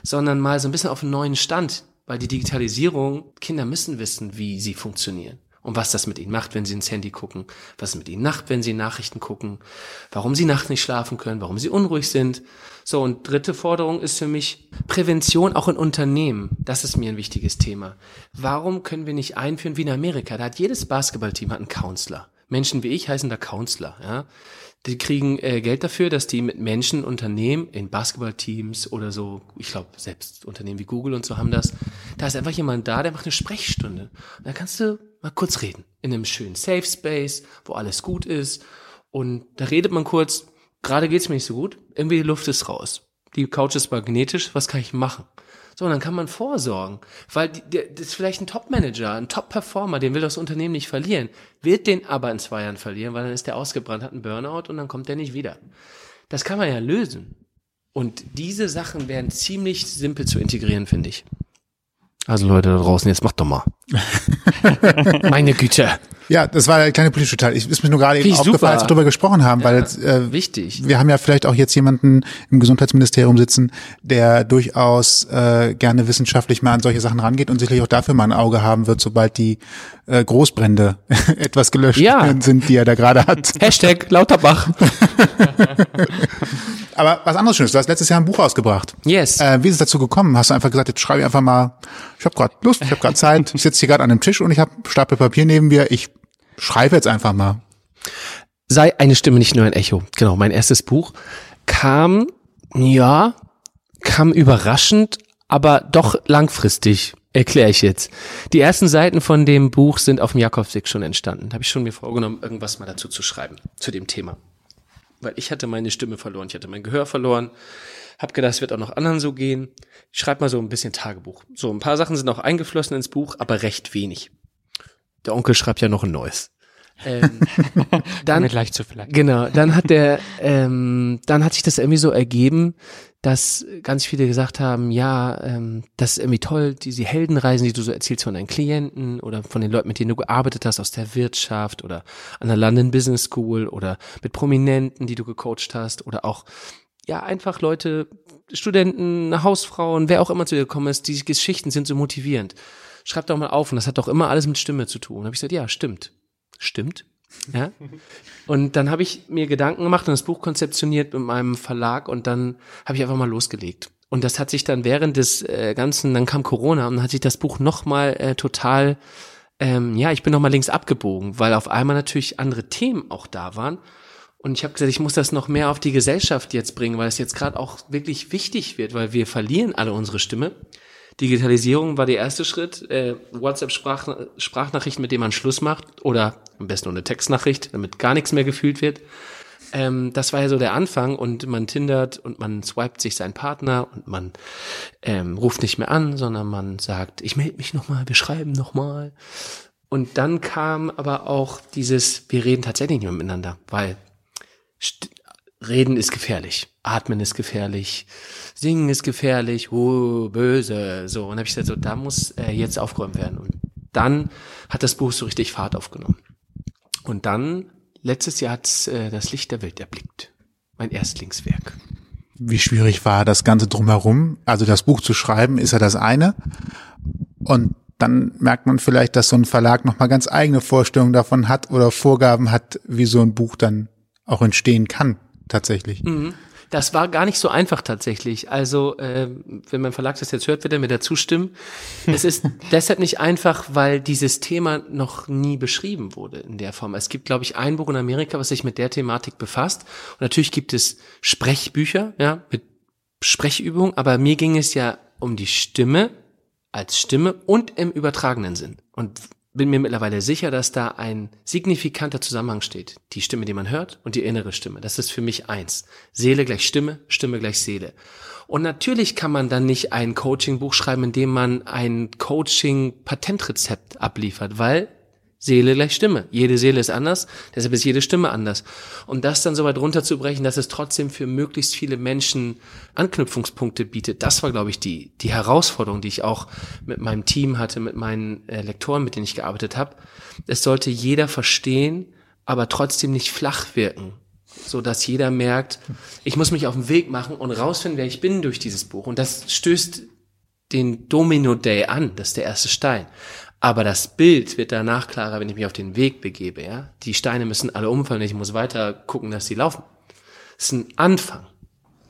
S5: sondern mal so ein bisschen auf einen neuen Stand. Weil die Digitalisierung, Kinder müssen wissen, wie sie funktionieren und was das mit ihnen macht, wenn sie ins Handy gucken, was mit ihnen macht, wenn sie Nachrichten gucken, warum sie nachts nicht schlafen können, warum sie unruhig sind. So, und dritte Forderung ist für mich Prävention auch in Unternehmen. Das ist mir ein wichtiges Thema. Warum können wir nicht einführen wie in Amerika? Da hat jedes Basketballteam einen Counselor. Menschen wie ich heißen da Counselor, ja. Die kriegen äh, Geld dafür, dass die mit Menschen, Unternehmen, in Basketballteams oder so, ich glaube, selbst Unternehmen wie Google und so haben das. Da ist einfach jemand da, der macht eine Sprechstunde. Und da kannst du mal kurz reden. In einem schönen Safe Space, wo alles gut ist. Und da redet man kurz, gerade geht's mir nicht so gut, irgendwie die Luft ist raus. Die Couch ist magnetisch, was kann ich machen? So, und dann kann man vorsorgen, weil die, der, das ist vielleicht ein Top-Manager, ein Top-Performer, den will das Unternehmen nicht verlieren, wird den aber in zwei Jahren verlieren, weil dann ist der ausgebrannt, hat einen Burnout und dann kommt der nicht wieder. Das kann man ja lösen. Und diese Sachen wären ziemlich simpel zu integrieren, finde ich. Also Leute da draußen, jetzt macht doch mal. Meine Güte.
S1: Ja, das war der kleine politische Teil. Ich ist mir nur gerade eben
S5: Finde
S1: aufgefallen,
S5: super.
S1: als wir darüber gesprochen haben, weil
S5: Ja,
S1: äh,
S5: wichtig.
S1: wir haben ja vielleicht auch jetzt jemanden im Gesundheitsministerium sitzen, der durchaus äh, gerne wissenschaftlich mal an solche Sachen rangeht und sicherlich auch dafür mal ein Auge haben wird, sobald die äh, Großbrände etwas gelöscht
S5: Ja.
S1: sind, die er da gerade hat.
S5: Hashtag Lauterbach.
S1: Aber was anderes Schönes, du hast letztes Jahr ein Buch rausgebracht.
S5: Yes.
S1: Äh, wie ist es dazu gekommen? Hast du einfach gesagt, jetzt schreibe ich einfach mal, ich habe gerade Lust, ich habe gerade Zeit, ich sitze hier gerade an dem Tisch und ich habe Stapel Papier neben mir, ich schreibe jetzt einfach mal.
S5: Sei eine Stimme nicht nur ein Echo. Genau, mein erstes Buch kam, ja, kam überraschend, aber doch langfristig. Erkläre ich jetzt. Die ersten Seiten von dem Buch sind auf dem Jakobsweg schon entstanden. Habe ich schon mir vorgenommen, irgendwas mal dazu zu schreiben, zu dem Thema. Weil ich hatte meine Stimme verloren, ich hatte mein Gehör verloren, hab gedacht, es wird auch noch anderen so gehen. Ich schreibe mal so ein bisschen Tagebuch. So, ein paar Sachen sind auch eingeflossen ins Buch, aber recht wenig. Der Onkel schreibt ja noch ein neues. Ähm, dann,
S2: gleich zu vielleicht.
S5: Genau, dann hat der, ähm, dann hat sich das irgendwie so ergeben, dass ganz viele gesagt haben, ja, ähm, das ist irgendwie toll, diese Heldenreisen, die du so erzählst von deinen Klienten oder von den Leuten, mit denen du gearbeitet hast aus der Wirtschaft oder an der London Business School oder mit Prominenten, die du gecoacht hast oder auch ja einfach Leute, Studenten, Hausfrauen, wer auch immer zu dir gekommen ist, diese Geschichten sind so motivierend. Schreib doch mal auf und das hat doch immer alles mit Stimme zu tun. Habe ich gesagt, ja, stimmt, stimmt. Ja. Und dann habe ich mir Gedanken gemacht und das Buch konzeptioniert mit meinem Verlag und dann habe ich einfach mal losgelegt. Und das hat sich dann während des äh, Ganzen, dann kam Corona und dann hat sich das Buch nochmal äh, total, ähm, ja, ich bin nochmal links abgebogen, weil auf einmal natürlich andere Themen auch da waren. Und ich habe gesagt, ich muss das noch mehr auf die Gesellschaft jetzt bringen, weil es jetzt gerade auch wirklich wichtig wird, weil wir verlieren alle unsere Stimme. Digitalisierung war der erste Schritt. Äh, WhatsApp-Sprach, Sprachnachrichten, mit denen man Schluss macht. Oder am besten nur eine Textnachricht, damit gar nichts mehr gefühlt wird. Ähm, das war ja so der Anfang und man tindert und man swipet sich seinen Partner und man ähm, ruft nicht mehr an, sondern man sagt, ich melde mich nochmal, wir schreiben nochmal. Und dann kam aber auch dieses, wir reden tatsächlich nicht mehr miteinander, weil Reden ist gefährlich, Atmen ist gefährlich, Singen ist gefährlich, oh, böse, so. Und habe ich gesagt, so, da muss äh, jetzt aufgeräumt werden. Und dann hat das Buch so richtig Fahrt aufgenommen. Und dann, letztes Jahr hat äh, das Licht der Welt erblickt. Mein Erstlingswerk.
S1: Wie schwierig war das Ganze drumherum? Also das Buch zu schreiben ist ja das eine. Und dann merkt man vielleicht, dass so ein Verlag nochmal ganz eigene Vorstellungen davon hat oder Vorgaben hat, wie so ein Buch dann auch entstehen kann, tatsächlich.
S5: Das war gar nicht so einfach tatsächlich. Also, äh, wenn mein Verlag das jetzt hört, wird er mir da zustimmen. Es ist deshalb nicht einfach, weil dieses Thema noch nie beschrieben wurde in der Form. Es gibt, glaube ich, ein Buch in Amerika, was sich mit der Thematik befasst. Und natürlich gibt es Sprechbücher, ja, mit Sprechübungen, aber mir ging es ja um die Stimme als Stimme und im übertragenen Sinn. Und bin mir mittlerweile sicher, dass da ein signifikanter Zusammenhang steht. Die Stimme, die man hört und die innere Stimme. Das ist für mich eins. Seele gleich Stimme, Stimme gleich Seele. Und natürlich kann man dann nicht ein Coaching-Buch schreiben, in dem man ein Coaching-Patentrezept abliefert, weil Seele gleich Stimme. Jede Seele ist anders, deshalb ist jede Stimme anders. Und das dann so weit runterzubrechen, dass es trotzdem für möglichst viele Menschen Anknüpfungspunkte bietet, das war, glaube ich, die, die Herausforderung, die ich auch mit meinem Team hatte, mit meinen äh, Lektoren, mit denen ich gearbeitet habe. Es sollte jeder verstehen, aber trotzdem nicht flach wirken, so dass jeder merkt, ich muss mich auf den Weg machen und rausfinden, wer ich bin durch dieses Buch. Und das stößt den Domino Day an, das ist der erste Stein. Aber das Bild wird danach klarer, wenn ich mich auf den Weg begebe, ja. Die Steine müssen alle umfallen, ich muss weiter gucken, dass sie laufen. Das ist ein Anfang.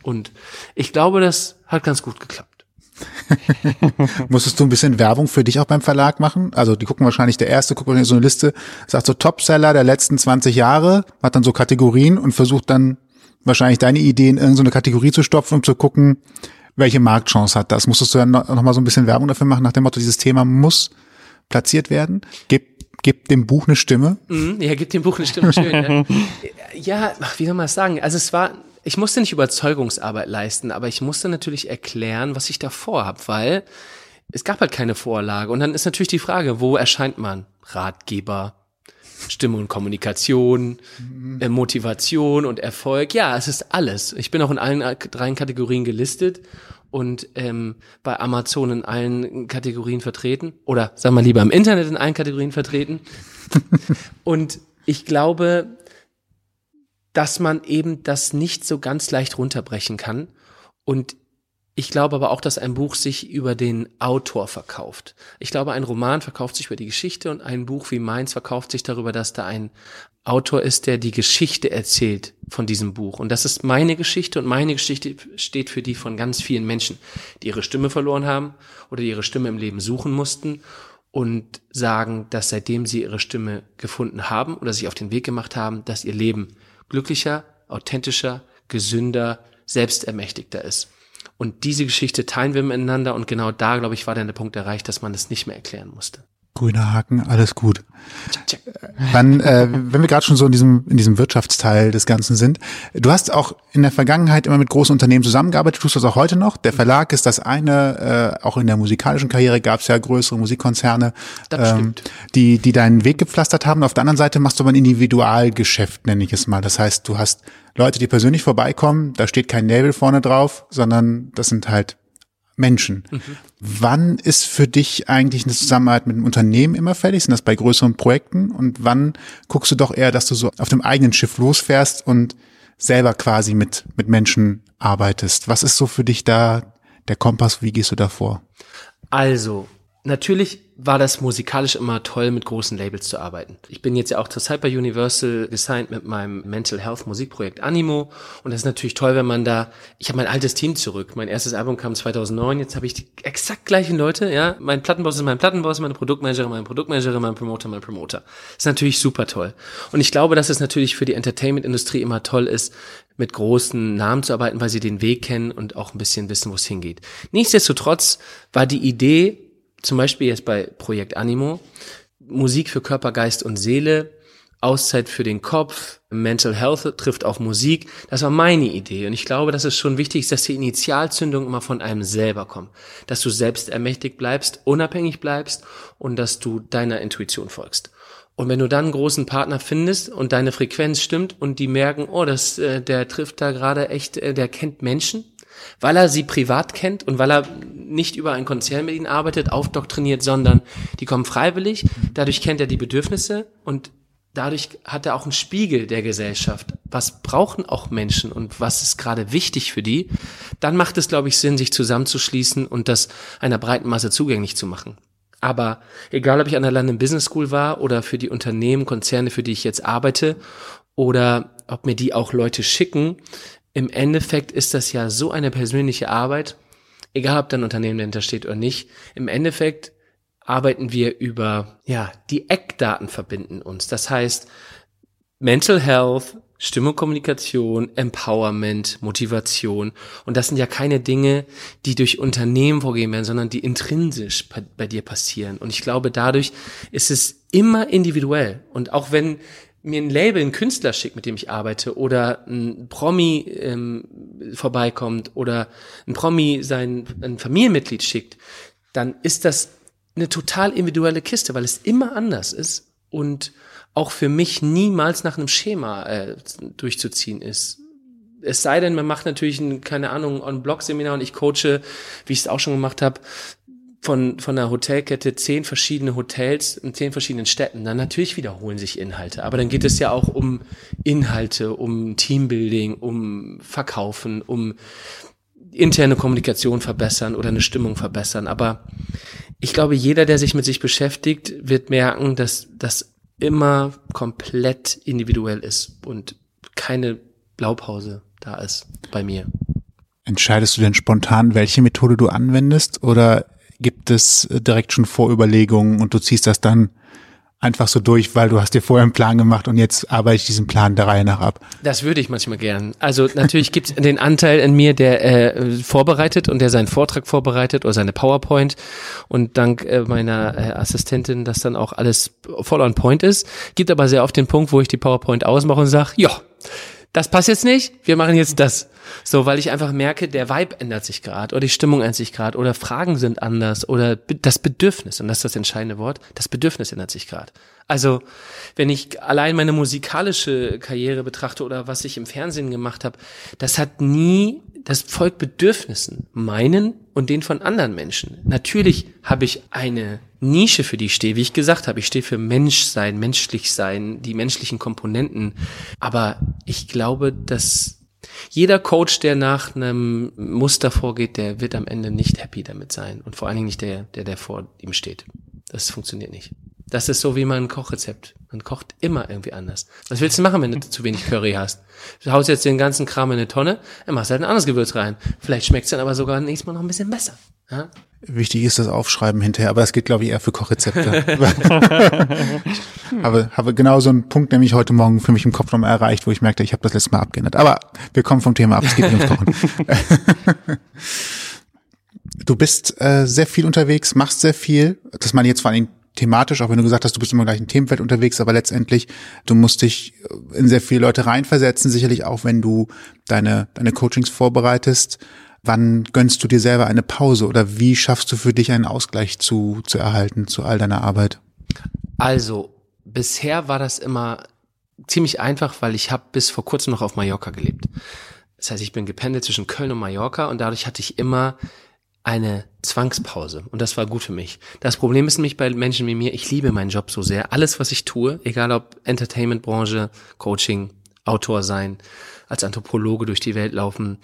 S5: Und ich glaube, das hat ganz gut geklappt.
S1: Musstest du ein bisschen Werbung für dich auch beim Verlag machen? Also die gucken wahrscheinlich, der erste guckt so eine Liste, sagt so Topseller der letzten 20 Jahre, hat dann so Kategorien und versucht dann wahrscheinlich deine Ideen in irgendeine Kategorie zu stopfen, um zu gucken, welche Marktchance hat das. Musstest du dann noch, noch mal so ein bisschen Werbung dafür machen, nach dem Motto, dieses Thema muss platziert werden? Gib gibt dem Buch eine Stimme.
S5: Mhm, ja, gibt dem Buch eine Stimme. Schön. ja, ja ach, wie soll man das sagen? Also es war, ich musste nicht Überzeugungsarbeit leisten, aber ich musste natürlich erklären, was ich da vorhab, weil es gab halt keine Vorlage. Und dann ist natürlich die Frage, wo erscheint man? Ratgeber, Stimme und Kommunikation, äh, Motivation und Erfolg. Ja, es ist alles. Ich bin auch in allen drei Kategorien gelistet und ähm, bei Amazon in allen Kategorien vertreten. Oder sagen wir lieber im Internet in allen Kategorien vertreten. und ich glaube, dass man eben das nicht so ganz leicht runterbrechen kann. Und ich glaube aber auch, dass ein Buch sich über den Autor verkauft. Ich glaube, ein Roman verkauft sich über die Geschichte und ein Buch wie meins verkauft sich darüber, dass da ein Autor ist, der die Geschichte erzählt von diesem Buch. Und das ist meine Geschichte und meine Geschichte steht für die von ganz vielen Menschen, die ihre Stimme verloren haben oder die ihre Stimme im Leben suchen mussten und sagen, dass seitdem sie ihre Stimme gefunden haben oder sich auf den Weg gemacht haben, dass ihr Leben glücklicher, authentischer, gesünder, selbstermächtigter ist. Und diese Geschichte teilen wir miteinander und genau da, glaube ich, war dann der Punkt erreicht, dass man es nicht mehr erklären musste.
S1: Grüner Haken, alles gut. Wann, äh, wenn wir gerade schon so in diesem, in diesem Wirtschaftsteil des Ganzen sind, du hast auch in der Vergangenheit immer mit großen Unternehmen zusammengearbeitet, tust du das auch heute noch. Der Verlag ist das eine, äh, auch in der musikalischen Karriere gab es ja größere Musikkonzerne, ähm, die, die deinen Weg gepflastert haben. Auf der anderen Seite machst du aber ein Individualgeschäft, nenne ich es mal. Das heißt, du hast Leute, die persönlich vorbeikommen, da steht kein Label vorne drauf, sondern das sind halt Menschen. Mhm. Wann ist für dich eigentlich eine Zusammenarbeit mit einem Unternehmen immer fertig? Sind das bei größeren Projekten? Und wann guckst du doch eher, dass du so auf dem eigenen Schiff losfährst und selber quasi mit, mit Menschen arbeitest? Was ist so für dich da der Kompass? Wie gehst du da vor?
S5: Also, natürlich war das musikalisch immer toll, mit großen Labels zu arbeiten. Ich bin jetzt ja auch zur bei Universal gesigned mit meinem Mental Health Musikprojekt Animo und das ist natürlich toll, wenn man da, ich habe mein altes Team zurück. Mein erstes Album kam 2009, jetzt habe ich die exakt gleichen Leute, ja. Mein Plattenboss ist mein Plattenboss, meine Produktmanagerin, mein Produktmanagerin, mein Promoter, mein Promoter. Das ist natürlich super toll. Und ich glaube, dass es natürlich für die Entertainment-Industrie immer toll ist, mit großen Namen zu arbeiten, weil sie den Weg kennen und auch ein bisschen wissen, wo es hingeht. Nichtsdestotrotz war die Idee, zum Beispiel jetzt bei Projekt Animo, Musik für Körper, Geist und Seele, Auszeit für den Kopf, Mental Health trifft auf Musik. Das war meine Idee. Und ich glaube, dass es schon wichtig ist, dass die Initialzündung immer von einem selber kommt. Dass du selbst ermächtigt bleibst, unabhängig bleibst und dass du deiner Intuition folgst. Und wenn du dann einen großen Partner findest und deine Frequenz stimmt und die merken, oh, das, äh, der trifft da gerade echt, äh, der kennt Menschen, weil er sie privat kennt und weil er nicht über ein Konzern mit ihnen arbeitet, aufdoktriniert, sondern die kommen freiwillig. Dadurch kennt er die Bedürfnisse und dadurch hat er auch einen Spiegel der Gesellschaft. Was brauchen auch Menschen und was ist gerade wichtig für die? Dann macht es, glaube ich, Sinn, sich zusammenzuschließen und das einer breiten Masse zugänglich zu machen. Aber egal, ob ich an der London Business School war oder für die Unternehmen, Konzerne, für die ich jetzt arbeite, oder ob mir die auch Leute schicken, im Endeffekt ist das ja so eine persönliche Arbeit, egal ob da ein Unternehmen dahinter steht oder nicht. Im Endeffekt arbeiten wir über, ja, die Eckdaten verbinden uns. Das heißt, Mental Health, Stimme Kommunikation, Empowerment, Motivation. Und das sind ja keine Dinge, die durch Unternehmen vorgehen werden, sondern die intrinsisch bei dir passieren. Und ich glaube, dadurch ist es immer individuell. Und auch wenn mir ein Label, ein Künstler schickt, mit dem ich arbeite, oder ein Promi ähm, vorbeikommt oder ein Promi sein ein Familienmitglied schickt, dann ist das eine total individuelle Kiste, weil es immer anders ist und auch für mich niemals nach einem Schema äh, durchzuziehen ist. Es sei denn, man macht natürlich ein, keine Ahnung, On-Block-Seminar und ich coache, wie ich es auch schon gemacht habe, von, von einer Hotelkette zehn verschiedene Hotels in zehn verschiedenen Städten, dann natürlich wiederholen sich Inhalte. Aber dann geht es ja auch um Inhalte, um Teambuilding, um Verkaufen, um interne Kommunikation verbessern oder eine Stimmung verbessern. Aber ich glaube, jeder, der sich mit sich beschäftigt, wird merken, dass das immer komplett individuell ist und keine Blaupause da ist bei mir.
S1: Entscheidest du denn spontan, welche Methode du anwendest oder gibt es äh, direkt schon Vorüberlegungen und du ziehst das dann einfach so durch, weil du hast dir vorher einen Plan gemacht und jetzt arbeite ich diesen Plan der Reihe nach ab.
S5: Das würde ich manchmal gern. Also natürlich gibt es den Anteil in mir, der äh, vorbereitet und der seinen Vortrag vorbereitet oder seine PowerPoint und dank äh, meiner äh, Assistentin das dann auch alles voll on point ist. Gibt aber sehr oft den Punkt, wo ich die PowerPoint ausmache und sage, ja, das passt jetzt nicht, wir machen jetzt das. So, weil ich einfach merke, der Vibe ändert sich gerade oder die Stimmung ändert sich gerade oder Fragen sind anders oder das Bedürfnis, und das ist das entscheidende Wort, das Bedürfnis ändert sich gerade. Also, wenn ich allein meine musikalische Karriere betrachte oder was ich im Fernsehen gemacht habe, das hat nie, das folgt Bedürfnissen, meinen und den von anderen Menschen. Natürlich habe ich eine Nische, für die ich stehe, wie ich gesagt habe, ich stehe für Menschsein, menschlich sein, die menschlichen Komponenten. Aber ich glaube, dass jeder Coach, der nach einem Muster vorgeht, der wird am Ende nicht happy damit sein. Und vor allen Dingen nicht der, der, der vor ihm steht. Das funktioniert nicht. Das ist so wie mein Kochrezept. Man kocht immer irgendwie anders. Was willst du machen, wenn du zu wenig Curry hast? Du haust jetzt den ganzen Kram in eine Tonne, dann machst du halt ein anderes Gewürz rein. Vielleicht schmeckt es dann aber sogar nächstes Mal noch ein bisschen besser. Ja?
S1: Wichtig ist das Aufschreiben hinterher, aber das geht, glaube ich, eher für Kochrezepte. habe, habe genau so einen Punkt nämlich heute Morgen für mich im Kopf nochmal erreicht, wo ich merkte, ich habe das letzte Mal abgeändert. Aber wir kommen vom Thema ab, es geht nicht ums Kochen. du bist äh, sehr viel unterwegs, machst sehr viel. Das meine ich jetzt vor allem thematisch, auch wenn du gesagt hast, du bist immer gleich im Themenfeld unterwegs, aber letztendlich, du musst dich in sehr viele Leute reinversetzen, sicherlich auch, wenn du deine, deine Coachings vorbereitest. Wann gönnst du dir selber eine Pause oder wie schaffst du für dich einen Ausgleich zu, zu erhalten zu all deiner Arbeit?
S5: Also, bisher war das immer ziemlich einfach, weil ich habe bis vor kurzem noch auf Mallorca gelebt. Das heißt, ich bin gependelt zwischen Köln und Mallorca und dadurch hatte ich immer eine Zwangspause und das war gut für mich. Das Problem ist nämlich bei Menschen wie mir, ich liebe meinen Job so sehr. Alles, was ich tue, egal ob Entertainment-Branche, Coaching, Autor sein, als Anthropologe durch die Welt laufen,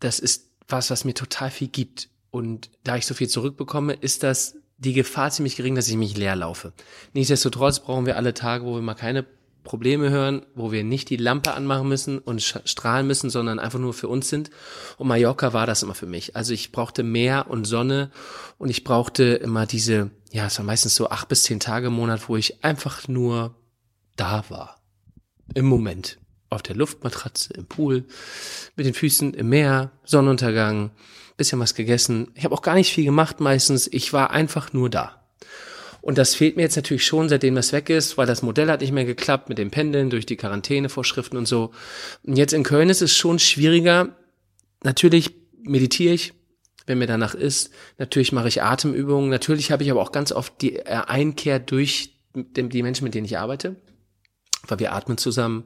S5: das ist was, was mir total viel gibt. Und da ich so viel zurückbekomme, ist das die Gefahr ziemlich gering, dass ich mich leer laufe. Nichtsdestotrotz brauchen wir alle Tage, wo wir mal keine Probleme hören, wo wir nicht die Lampe anmachen müssen und strahlen müssen, sondern einfach nur für uns sind. Und Mallorca war das immer für mich. Also ich brauchte Meer und Sonne und ich brauchte immer diese, ja, es war meistens so acht bis zehn Tage im Monat, wo ich einfach nur da war. Im Moment. Auf der Luftmatratze, im Pool, mit den Füßen im Meer, Sonnenuntergang, bisschen was gegessen. Ich habe auch gar nicht viel gemacht meistens. Ich war einfach nur da. Und das fehlt mir jetzt natürlich schon, seitdem das weg ist, weil das Modell hat nicht mehr geklappt mit dem Pendeln durch die Quarantänevorschriften und so. Und jetzt in Köln ist es schon schwieriger. Natürlich meditiere ich, wenn mir danach ist. Natürlich mache ich Atemübungen. Natürlich habe ich aber auch ganz oft die Einkehr durch die Menschen, mit denen ich arbeite. Weil wir atmen zusammen,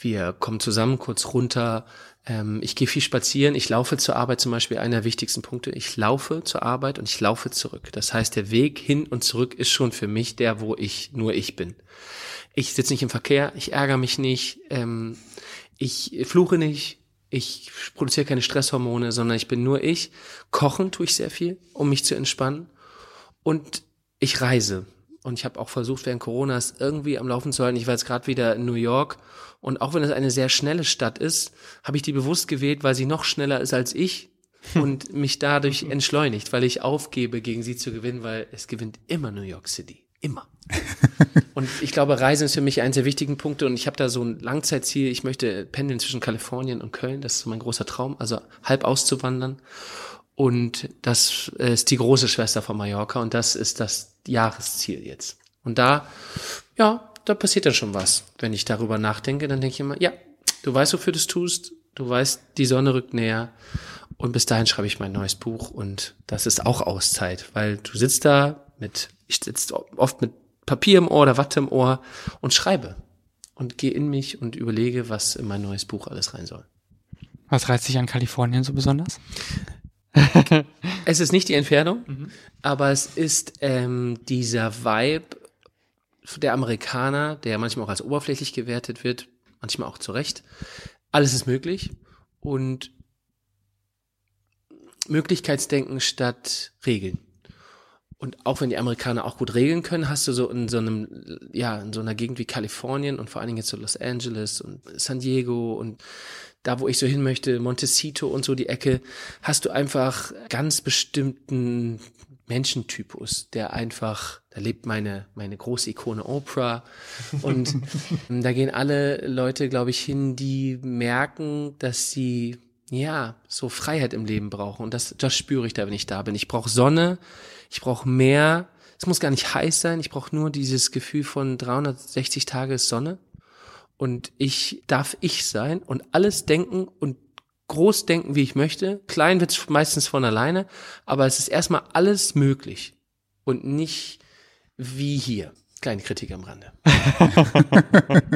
S5: wir kommen zusammen kurz runter, ähm, ich gehe viel spazieren, ich laufe zur Arbeit zum Beispiel, einer der wichtigsten Punkte. Ich laufe zur Arbeit und ich laufe zurück. Das heißt, der Weg hin und zurück ist schon für mich der, wo ich nur ich bin. Ich sitze nicht im Verkehr, ich ärgere mich nicht, ähm, ich fluche nicht, ich produziere keine Stresshormone, sondern ich bin nur ich. Kochen tue ich sehr viel, um mich zu entspannen. Und ich reise. Und ich habe auch versucht, während Corona es irgendwie am Laufen zu halten. Ich war jetzt gerade wieder in New York und auch wenn es eine sehr schnelle Stadt ist, habe ich die bewusst gewählt, weil sie noch schneller ist als ich und mich dadurch entschleunigt, weil ich aufgebe, gegen sie zu gewinnen, weil es gewinnt immer New York City. Immer. und ich glaube, Reisen ist für mich eines der wichtigen Punkte und ich habe da so ein Langzeitziel. Ich möchte pendeln zwischen Kalifornien und Köln. Das ist mein großer Traum, also halb auszuwandern. Und das ist die große Schwester von Mallorca und das ist das Jahresziel jetzt. Und da, ja, da passiert dann schon was. Wenn ich darüber nachdenke, dann denke ich immer, ja, du weißt, wofür du es tust, du weißt, die Sonne rückt näher. Und bis dahin schreibe ich mein neues Buch und das ist auch Auszeit, weil du sitzt da mit, ich sitze oft mit Papier im Ohr oder Watte im Ohr und schreibe und gehe in mich und überlege, was in mein neues Buch alles rein soll.
S2: Was reizt dich an Kalifornien so besonders?
S5: es ist nicht die Entfernung, mhm. aber es ist ähm, dieser Vibe der Amerikaner, der manchmal auch als oberflächlich gewertet wird, manchmal auch zu Recht. Alles ist möglich und Möglichkeitsdenken statt Regeln. Und auch wenn die Amerikaner auch gut regeln können, hast du so in so einem, ja, in so einer Gegend wie Kalifornien und vor allen Dingen jetzt so Los Angeles und San Diego und da, wo ich so hin möchte, Montecito und so die Ecke, hast du einfach ganz bestimmten Menschentypus, der einfach, da lebt meine, meine große Ikone Oprah und da gehen alle Leute, glaube ich, hin, die merken, dass sie ja, so Freiheit im Leben brauchen. Und das, das spüre ich da, wenn ich da bin. Ich brauche Sonne, ich brauche Meer. Es muss gar nicht heiß sein. Ich brauche nur dieses Gefühl von 360 Tage Sonne. Und ich darf ich sein und alles denken und groß denken, wie ich möchte. Klein wird's meistens von alleine, aber es ist erstmal alles möglich und nicht wie hier. Kleine Kritik am Rande.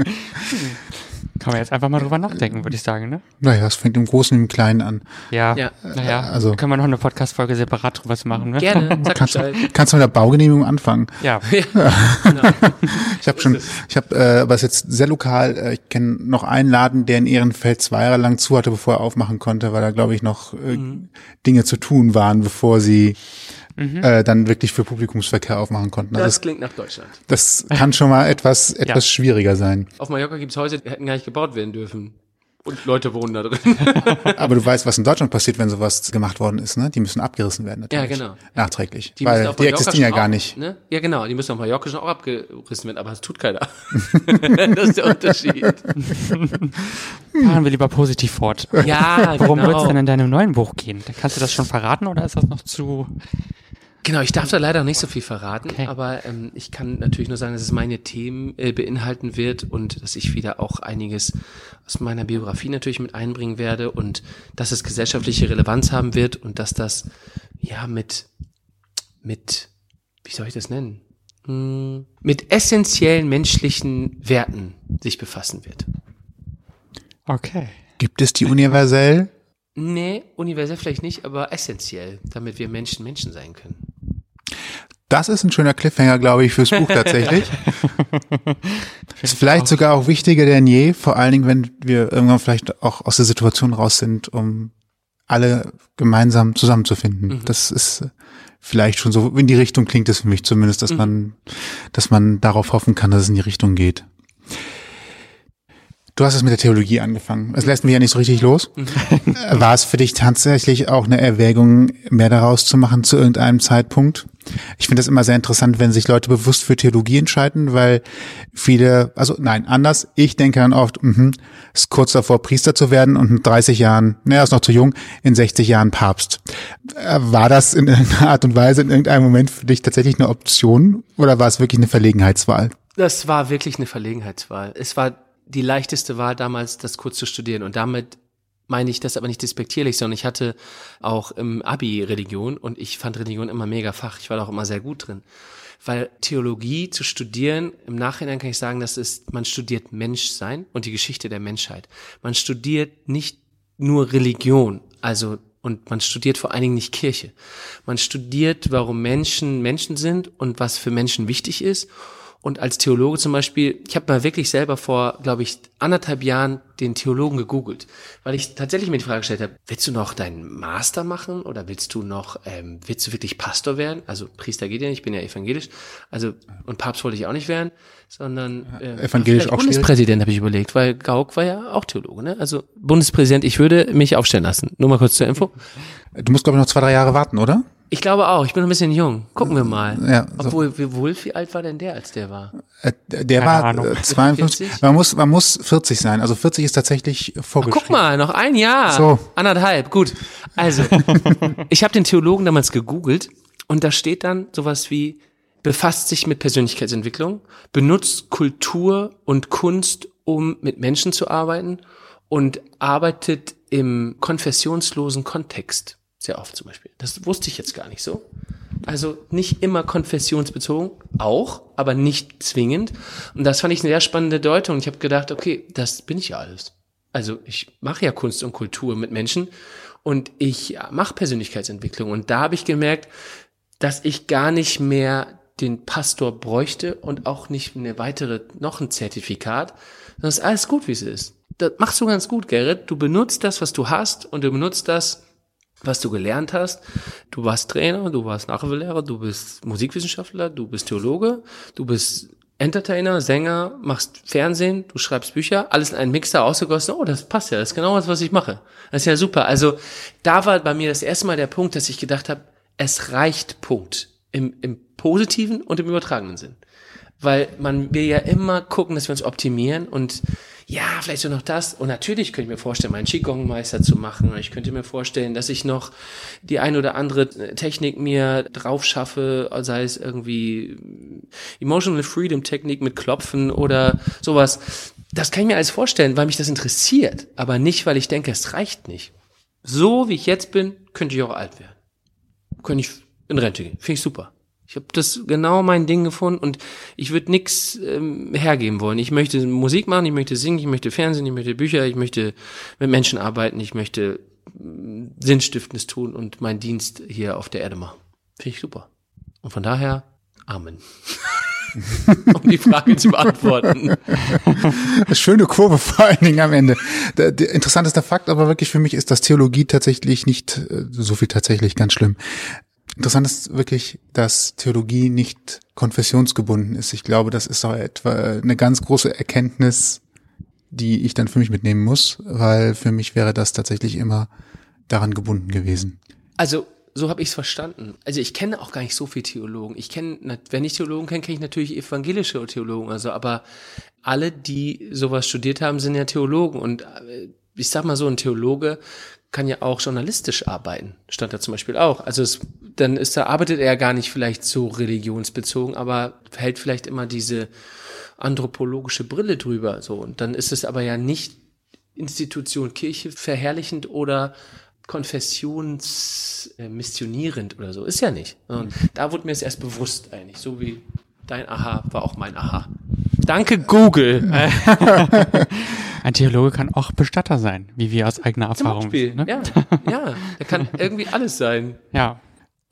S2: Kann man jetzt einfach mal drüber nachdenken, würde ich sagen, ne?
S1: Naja, es fängt im Großen und im Kleinen an.
S2: Ja,
S5: Ja.
S2: naja,
S1: Also-
S2: können wir noch eine Podcast-Folge separat drüber machen, ne?
S5: Gerne, sag
S1: Kannst,
S5: Bescheid.
S1: kannst du mit der Baugenehmigung anfangen?
S2: Ja,
S1: Ich habe schon, ich habe, äh, was jetzt sehr lokal, äh, ich kenne noch einen Laden, der in Ehrenfeld zwei Jahre lang zu hatte, bevor er aufmachen konnte, weil da, glaube ich, noch äh, Dinge zu tun waren, bevor sie äh, dann wirklich für Publikumsverkehr aufmachen konnten. Also
S5: Das
S1: das,
S5: klingt nach Deutschland.
S1: das kann schon mal etwas, etwas schwieriger sein.
S5: Auf Mallorca gibt's Häuser, die hätten gar nicht gebaut werden dürfen. Und Leute wohnen da drin.
S1: Aber du weißt, was in Deutschland passiert, wenn sowas gemacht worden ist, ne? Die müssen abgerissen werden
S5: Ja,
S1: natürlich.
S5: genau.
S1: Nachträglich.
S5: Die
S1: weil die existieren ja gar
S5: auch,
S1: nicht.
S5: Ne? Ja, genau. Die müssen auf Mallorca schon auch abgerissen werden, aber das tut keiner. das ist der Unterschied.
S2: fahren wir lieber positiv fort.
S5: Ja,
S2: Worum
S5: genau.
S2: wird's denn in deinem neuen Buch gehen? Kannst du das schon verraten oder ist das noch zu...
S5: Genau, ich darf da leider nicht so viel verraten,
S2: Okay.
S5: aber ähm, ich kann natürlich nur sagen, dass es meine Themen äh, beinhalten wird und dass ich wieder auch einiges aus meiner Biografie natürlich mit einbringen werde und dass es gesellschaftliche Relevanz haben wird und dass das ja mit mit wie soll ich das nennen? Hm, mit essentiellen menschlichen Werten sich befassen wird.
S2: Okay.
S1: Gibt es die universell?
S5: Nee, universell vielleicht nicht, aber essentiell, damit wir Menschen Menschen sein können.
S1: Das ist ein schöner Cliffhanger, glaube ich, fürs Buch tatsächlich. ist vielleicht sogar auch wichtiger denn je, vor allen Dingen, wenn wir irgendwann vielleicht auch aus der Situation raus sind, um alle gemeinsam zusammenzufinden. Das ist äh, vielleicht schon so, in die Richtung klingt es für mich zumindest, dass man, dass man darauf hoffen kann, dass es in die Richtung geht. Du hast es mit der Theologie angefangen. Es lässt mich ja nicht so richtig los. Äh, War es für dich tatsächlich auch eine Erwägung, mehr daraus zu machen zu irgendeinem Zeitpunkt? Ich finde das immer sehr interessant, wenn sich Leute bewusst für Theologie entscheiden, weil viele, also nein, anders. Ich denke dann oft, mhm, ist kurz davor Priester zu werden und in 30 Jahren, naja, ist noch zu jung, in 60 Jahren Papst. Äh, War das in irgendeiner Art und Weise in irgendeinem Moment für dich tatsächlich eine Option oder war es wirklich eine Verlegenheitswahl?
S5: Das war wirklich eine Verlegenheitswahl. Es war die leichteste Wahl damals, das kurz zu studieren. Und damit meine ich das aber nicht despektierlich, sondern ich hatte auch im Abi Religion und ich fand Religion immer mega Fach. Ich war da auch immer sehr gut drin. Weil Theologie zu studieren, im Nachhinein kann ich sagen, das ist, man studiert Menschsein und die Geschichte der Menschheit. Man studiert nicht nur Religion, also und man studiert vor allen Dingen nicht Kirche. Man studiert, warum Menschen Menschen sind und was für Menschen wichtig ist. Und als Theologe zum Beispiel, ich habe mal wirklich selber vor, glaube ich, anderthalb Jahren den Theologen gegoogelt, weil ich tatsächlich mir die Frage gestellt habe, willst du noch deinen Master machen oder willst du noch, ähm, willst du wirklich Pastor werden? Also Priester geht ja nicht, ich bin ja evangelisch, also und Papst wollte ich auch nicht werden, sondern äh,
S1: evangelisch auch.
S5: Bundespräsident habe ich überlegt, weil Gauck war ja auch Theologe, ne? Also Bundespräsident, ich würde mich aufstellen lassen. Nur mal kurz zur Info.
S1: Du musst, glaube ich, noch zwei, drei Jahre warten, oder?
S5: Ich glaube auch, ich bin noch ein bisschen jung. Gucken wir mal.
S1: Ja, so.
S5: Obwohl, wie Wolf, wie alt war denn der, als der war?
S1: Äh, Der
S2: Keine
S1: war
S2: Ahnung.
S1: äh, 52.
S5: 40?
S1: Man muss, man muss 40 sein. Also 40 ist tatsächlich vorgeschrieben.
S5: Guck mal, noch ein Jahr.
S1: So.
S5: Anderthalb, gut. Also, ich habe den Theologen damals gegoogelt und da steht dann sowas wie, befasst sich mit Persönlichkeitsentwicklung, benutzt Kultur und Kunst, um mit Menschen zu arbeiten und arbeitet im konfessionslosen Kontext. Sehr oft zum Beispiel. Das wusste ich jetzt gar nicht so. Also nicht immer konfessionsbezogen, auch, aber nicht zwingend. Und das fand ich eine sehr spannende Deutung. Ich habe gedacht, okay, das bin ich ja alles. Also ich mache ja Kunst und Kultur mit Menschen und ich mache Persönlichkeitsentwicklung. Und da habe ich gemerkt, dass ich gar nicht mehr den Pastor bräuchte und auch nicht eine weitere, noch ein Zertifikat, es ist alles gut, wie es ist. Das machst du ganz gut, Gerrit. Du benutzt das, was du hast und du benutzt das, was du gelernt hast. Du warst Trainer, du warst Nachhilfelehrer, du bist Musikwissenschaftler, du bist Theologe, du bist Entertainer, Sänger, machst Fernsehen, du schreibst Bücher, alles in einen Mixer ausgegossen. Oh, das passt ja, das ist genau das, was ich mache. Das ist ja super. Also da war bei mir das erste Mal der Punkt, dass ich gedacht habe, es reicht, Punkt. Im, im positiven und im übertragenen Sinn. Weil man will ja immer gucken, dass wir uns optimieren und ja, vielleicht so noch das. Und natürlich könnte ich mir vorstellen, meinen Qigong-Meister zu machen. Ich könnte mir vorstellen, dass ich noch die ein oder andere Technik mir drauf schaffe, sei es irgendwie Emotional Freedom Technik mit Klopfen oder sowas. Das kann ich mir alles vorstellen, weil mich das interessiert. Aber nicht, weil ich denke, es reicht nicht. So wie ich jetzt bin, könnte ich auch alt werden. Könnte ich in Rente gehen. Finde ich super. Ich habe das genau mein Ding gefunden und ich würde nix ähm, hergeben wollen. Ich möchte Musik machen, ich möchte singen, ich möchte Fernsehen, ich möchte Bücher, ich möchte mit Menschen arbeiten, ich möchte äh, Sinnstiftendes tun und meinen Dienst hier auf der Erde machen. Finde ich super. Und von daher, Amen. um die Frage zu beantworten.
S1: Schöne Kurve vor allen Dingen am Ende. Der, der interessanteste Fakt aber wirklich für mich ist, dass Theologie tatsächlich nicht, äh, so viel tatsächlich ganz schlimm, Interessant ist wirklich, dass Theologie nicht konfessionsgebunden ist. Ich glaube, das ist auch etwa eine ganz große Erkenntnis, die ich dann für mich mitnehmen muss, weil für mich wäre das tatsächlich immer daran gebunden gewesen.
S5: Also so habe ich es verstanden. Also ich kenne auch gar nicht so viel Theologen. Ich kenne, wenn ich Theologen kenne, kenne ich natürlich evangelische Theologen. Also, aber alle, die sowas studiert haben, sind ja Theologen. Und äh, ich sag mal so, ein Theologe kann ja auch journalistisch arbeiten, stand da zum Beispiel auch. Also es, dann ist da, arbeitet er gar nicht vielleicht so religionsbezogen, aber hält vielleicht immer diese anthropologische Brille drüber, so. Und dann ist es aber ja nicht Institution Kirche verherrlichend oder konfessionsmissionierend oder so. Ist ja nicht. Und da wurde mir es erst bewusst eigentlich, so wie dein Aha war auch mein Aha. Danke, Google.
S2: Ein Theologe kann auch Bestatter sein, wie wir aus eigener Erfahrung
S5: Zum Beispiel.
S2: wissen. Ne?
S5: Ja, ja, er kann irgendwie alles sein.
S2: ja.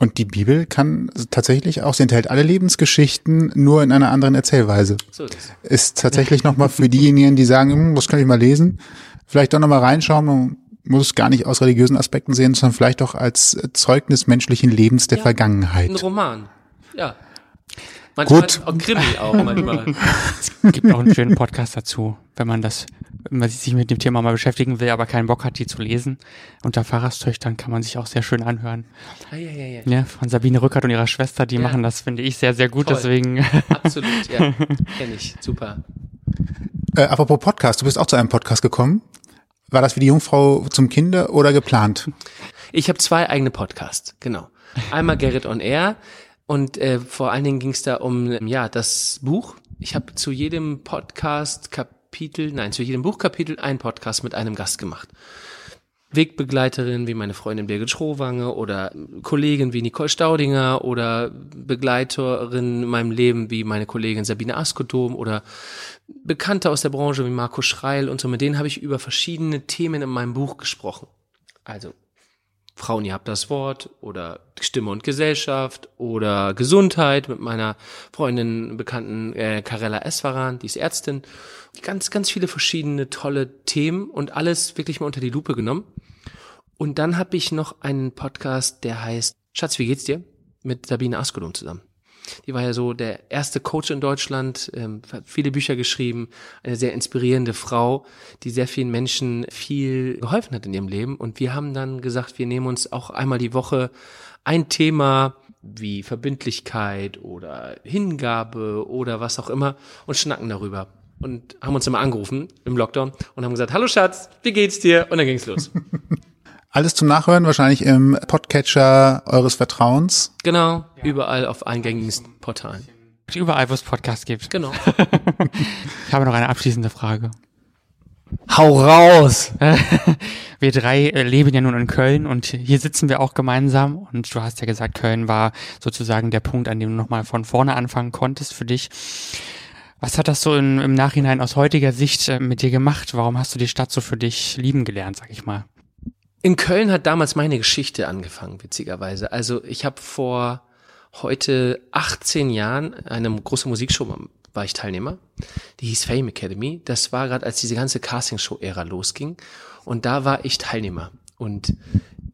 S1: Und die Bibel kann tatsächlich auch, sie enthält alle Lebensgeschichten, nur in einer anderen Erzählweise.
S5: So ist es.
S1: Ist tatsächlich nochmal für diejenigen, die sagen, hm, das kann ich mal lesen, vielleicht doch nochmal reinschauen, man muss es gar nicht aus religiösen Aspekten sehen, sondern vielleicht auch als Zeugnis menschlichen Lebens der
S5: Ja,
S1: Vergangenheit.
S5: Ein Roman. Ja. Manchmal
S1: Gut.
S5: auch Krimi auch manchmal.
S2: Es gibt auch einen schönen Podcast dazu, wenn man das, wenn man sich mit dem Thema mal beschäftigen will, aber keinen Bock hat, die zu lesen. Unter Pfarrerstöchtern kann man sich auch sehr schön anhören.
S5: Ah, ja, ja, ja.
S2: Ja, von Sabine Rückert und ihrer Schwester, die
S5: Ja.
S2: machen das, finde ich, sehr, sehr gut.
S5: Toll.
S2: Deswegen,
S5: Absolut, ja. Kenn ich. Super.
S1: Äh, apropos Podcast, du bist auch zu einem Podcast gekommen. War das wie die Jungfrau zum Kinde oder geplant?
S5: Ich habe zwei eigene Podcasts, genau. Einmal Gerrit on Air und äh, vor allen Dingen ging es da um ja das Buch. Ich habe zu jedem Podcast Kapitel, nein, zu jedem Buchkapitel einen Podcast mit einem Gast gemacht. Wegbegleiterin wie meine Freundin Birgit Schrowange oder Kollegin wie Nicole Staudinger oder Begleiterin in meinem Leben wie meine Kollegin Sabine Askodom oder Bekannte aus der Branche wie Marco Schreil und so. Mit denen habe ich über verschiedene Themen in meinem Buch gesprochen. Also Frauen, ihr habt das Wort oder Stimme und Gesellschaft oder Gesundheit mit meiner Freundin, bekannten äh, Karella Eswaran, die ist Ärztin. Ganz, ganz viele verschiedene tolle Themen und alles wirklich mal unter die Lupe genommen. Und dann habe ich noch einen Podcast, der heißt Schatz, wie geht's dir? Mit Sabine Askodum zusammen. Die war ja so der erste Coach in Deutschland, ähm, hat viele Bücher geschrieben, eine sehr inspirierende Frau, die sehr vielen Menschen viel geholfen hat in ihrem Leben. Und wir haben dann gesagt, wir nehmen uns auch einmal die Woche ein Thema wie Verbindlichkeit oder Hingabe oder was auch immer und schnacken darüber. Und haben uns immer angerufen im Lockdown und haben gesagt, hallo Schatz, wie geht's dir? Und dann ging's los.
S1: Alles zum Nachhören, wahrscheinlich im Podcatcher eures Vertrauens.
S5: Genau, überall auf eingängigen Portalen.
S2: überall, wo es Podcasts gibt.
S5: Genau.
S2: Ich habe noch eine abschließende Frage.
S5: Hau raus!
S2: Wir drei äh, leben ja nun in Köln und hier sitzen wir auch gemeinsam und du hast ja gesagt, Köln war sozusagen der Punkt, an dem du nochmal von vorne anfangen konntest für dich. Was hat das so in, im Nachhinein aus heutiger Sicht äh, mit dir gemacht? Warum hast du die Stadt so für dich lieben gelernt, sag ich mal?
S5: In Köln hat damals meine Geschichte angefangen, witzigerweise. Also ich habe vor heute 18 Jahren eine große Musikshow war ich Teilnehmer. Die hieß Fame Academy. Das war gerade, als diese ganze Castingshow-Ära losging. Und da war ich Teilnehmer. Und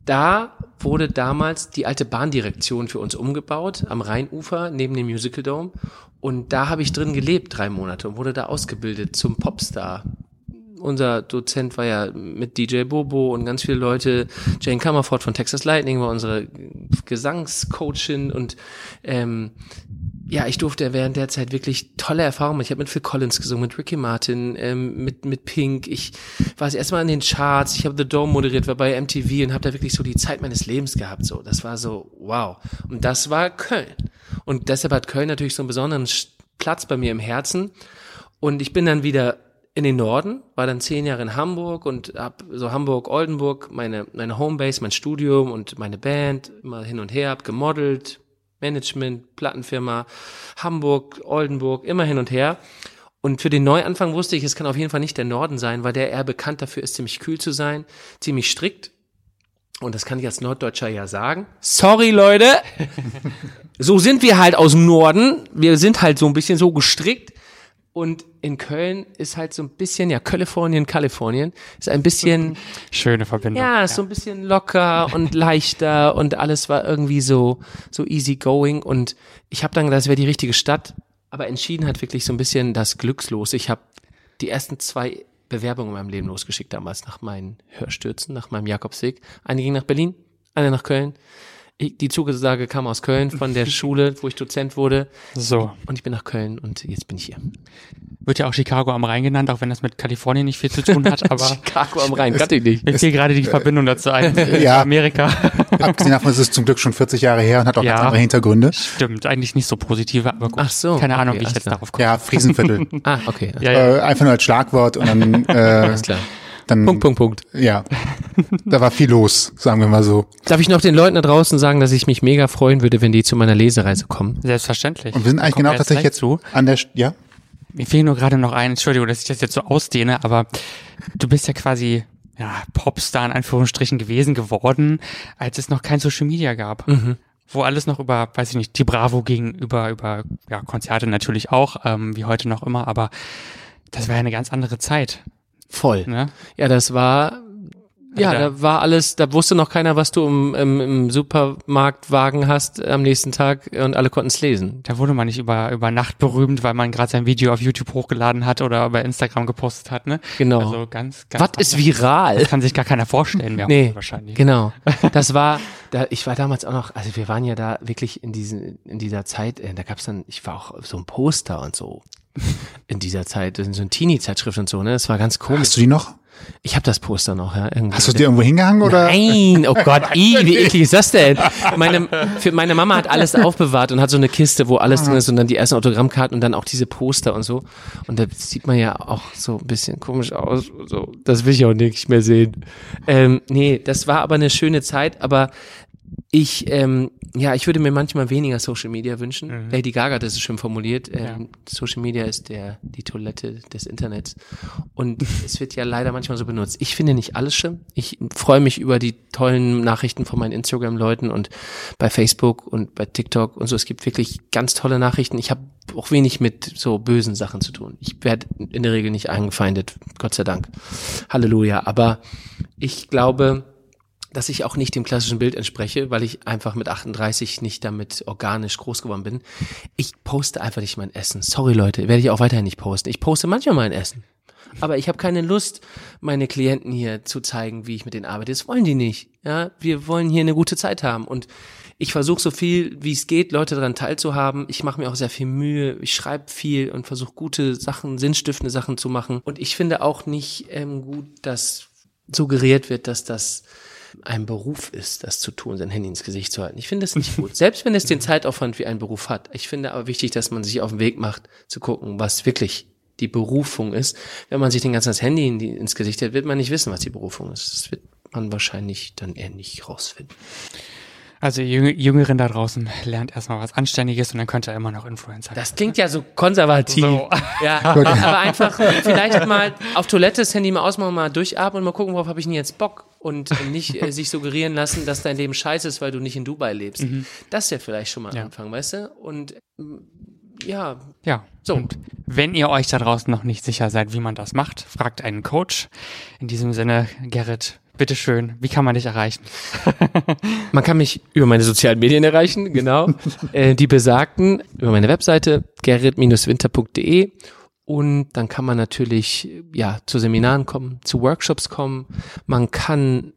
S5: da wurde damals die alte Bahndirektion für uns umgebaut, am Rheinufer, neben dem Musical Dome. Und da habe ich drin gelebt, drei Monate, und wurde da ausgebildet zum Popstar unser Dozent war ja mit DJ Bobo und ganz viele Leute. Jane Comerford von Texas Lightning war unsere Gesangscoachin und ähm, ja, ich durfte während der Zeit wirklich tolle Erfahrungen. machen. Ich habe mit Phil Collins gesungen, mit Ricky Martin, ähm, mit mit Pink. Ich war das erste Mal in den Charts. Ich habe The Dome moderiert, war bei MTV und habe da wirklich so die Zeit meines Lebens gehabt. So, das war so wow. Und das war Köln. Und deshalb hat Köln natürlich so einen besonderen Platz bei mir im Herzen. Und ich bin dann wieder in den Norden, war dann zehn Jahre in Hamburg und hab so Hamburg, Oldenburg, meine, meine Homebase, mein Studium und meine Band immer hin und her, hab gemodelt, Management, Plattenfirma, Hamburg, Oldenburg, immer hin und her. Und für den Neuanfang wusste ich, es kann auf jeden Fall nicht der Norden sein, weil der eher bekannt dafür ist, ziemlich kühl zu sein, ziemlich strikt. Und das kann ich als Norddeutscher ja sagen. Sorry, Leute. so sind wir halt aus dem Norden. Wir sind halt so ein bisschen so gestrickt. Und in Köln ist halt so ein bisschen, ja, Kalifornien, Kalifornien, ist ein bisschen,
S2: Schöne Verbindung.
S5: ja, ist so ein bisschen locker und leichter und alles war irgendwie so, so easy going. Und ich habe dann gedacht, das wäre die richtige Stadt. Aber entschieden hat wirklich so ein bisschen das Glückslos. Ich habe die ersten zwei Bewerbungen in meinem Leben losgeschickt damals nach meinen Hörstürzen, nach meinem Jakobsweg. Eine ging nach Berlin, eine nach Köln. Ich, die Zugesage kam aus Köln von der Schule, wo ich Dozent wurde.
S2: So.
S5: Und ich bin nach Köln und jetzt bin ich hier.
S2: Wird ja auch Chicago am Rhein genannt, auch wenn das mit Kalifornien nicht viel zu tun hat, aber
S5: Chicago am Rhein, kannte ich nicht.
S2: mir fiel gerade die Verbindung dazu ein.
S1: Ja.
S2: Amerika.
S1: Abgesehen davon ist es zum Glück schon 40 Jahre her und hat auch
S2: Ja.
S1: ganz andere Hintergründe.
S2: Stimmt, eigentlich nicht so positive, aber gut.
S5: Ach so,
S2: Keine Ahnung,
S5: okay,
S2: wie ich jetzt
S5: klar.
S2: darauf komme.
S1: Ja, Friesenviertel.
S5: Ah, okay.
S2: Ja, ja.
S1: äh, einfach nur als Schlagwort und dann, äh,
S5: Alles klar.
S1: Dann
S5: Punkt, Punkt, Punkt.
S1: ja, da war viel los, sagen wir mal so.
S5: Darf ich noch den Leuten da draußen sagen, dass ich mich mega freuen würde, wenn die zu meiner Lesereise kommen?
S2: Selbstverständlich.
S1: Und wir sind eigentlich genau tatsächlich jetzt
S2: zu.
S1: an der, ja,
S2: Mir fiel nur gerade noch ein, Entschuldigung, dass ich das jetzt so ausdehne, aber du bist ja quasi ja, Popstar in Anführungsstrichen gewesen, geworden, als es noch kein Social Media gab. Wo alles noch über, weiß ich nicht, die Bravo ging, über, über ja, Konzerte natürlich auch, ähm, wie heute noch immer, aber das war ja eine ganz andere Zeit.
S5: Voll.
S2: Ne?
S5: Ja, das war, ja,
S2: da-
S5: da war alles, da wusste noch keiner, was du im, im, im Supermarktwagen hast am nächsten Tag und alle konnten es lesen.
S2: Da wurde man nicht über, über Nacht berühmt, weil man gerade sein Video auf YouTube hochgeladen hat oder bei Instagram gepostet hat, ne?
S5: Genau.
S2: Also ganz, ganz
S5: Was ist viral?
S2: Kann sich gar keiner vorstellen mehr
S5: Nee,
S2: wahrscheinlich.
S5: genau. Das war, da, ich war damals auch noch, also wir waren ja da wirklich in diesen, in dieser Zeit, äh, da gab's dann, ich war auch so ein Poster und so in dieser Zeit, in so ein Teenie-Zeitschrift und so, ne? Das war ganz komisch.
S1: hast du die noch?
S5: Ich habe das Poster noch, ja. Irgendwie.
S1: Hast du die irgendwo hingehangen oder?
S5: Nein, oh Gott, i, wie eklig ist das denn? Meine, für meine Mama hat alles aufbewahrt und hat so eine Kiste, wo alles drin ist und dann die ersten Autogrammkarten und dann auch diese Poster und so. Und da sieht man ja auch so ein bisschen komisch aus. So, das will ich auch nicht mehr sehen. Ähm, nee, das war aber eine schöne Zeit, aber ich, ähm, ja, ich würde mir manchmal weniger Social Media wünschen. Lady Gaga hat das schön formuliert. Ähm, Social Media ist der, die Toilette des Internets. Und es wird ja leider manchmal so benutzt. Ich finde nicht alles schlimm. Ich freue mich über die tollen Nachrichten von meinen Instagram-Leuten und bei Facebook und bei TikTok und so. Es gibt wirklich ganz tolle Nachrichten. Ich habe auch wenig mit so bösen Sachen zu tun. Ich werde in der Regel nicht angefeindet. Gott sei Dank. Halleluja. Aber ich glaube, dass ich auch nicht dem klassischen Bild entspreche, weil ich einfach mit 38 nicht damit organisch groß geworden bin. Ich poste einfach nicht mein Essen. Sorry Leute, werde ich auch weiterhin nicht posten. Ich poste manchmal mein Essen. Aber ich habe keine Lust, meine Klienten hier zu zeigen, wie ich mit denen arbeite. Das wollen die nicht. Ja, wir wollen hier eine gute Zeit haben und ich versuche so viel, wie es geht, Leute daran teilzuhaben. Ich mache mir auch sehr viel Mühe. Ich schreibe viel und versuche gute Sachen, sinnstiftende Sachen zu machen. Und ich finde auch nicht ähm, gut, dass suggeriert wird, dass das ein Beruf ist, das zu tun, sein Handy ins Gesicht zu halten. Ich finde das nicht gut. Selbst wenn es den Zeitaufwand wie ein Beruf hat. Ich finde aber wichtig, dass man sich auf den Weg macht, zu gucken, was wirklich die Berufung ist. Wenn man sich den ganzen das Handy in die, ins Gesicht hält, wird man nicht wissen, was die Berufung ist. Das wird man wahrscheinlich dann eher nicht rausfinden.
S2: Also Jüngeren da draußen lernt erstmal was Anständiges und dann könnt ihr immer noch Influencer
S5: Das klingt ja so konservativ.
S2: So.
S5: Ja, aber einfach vielleicht mal auf Toilette das Handy mal ausmachen, mal durchatmen und mal gucken, worauf habe ich denn jetzt Bock und nicht äh, sich suggerieren lassen, dass dein Leben scheiße ist, weil du nicht in Dubai lebst. Das ist ja vielleicht schon mal ein
S2: Ja.
S5: Anfang, weißt du? Und mm, ja,
S2: Ja.
S5: So.
S2: Und wenn ihr euch da draußen noch nicht sicher seid, wie man das macht, fragt einen Coach. In diesem Sinne, Gerrit, bitteschön, wie kann man dich erreichen?
S5: man kann mich über meine sozialen Medien erreichen, genau. äh, die besagten über meine Webseite gerrit-winter.de Und dann kann man natürlich, ja, zu Seminaren kommen, zu Workshops kommen. Man kann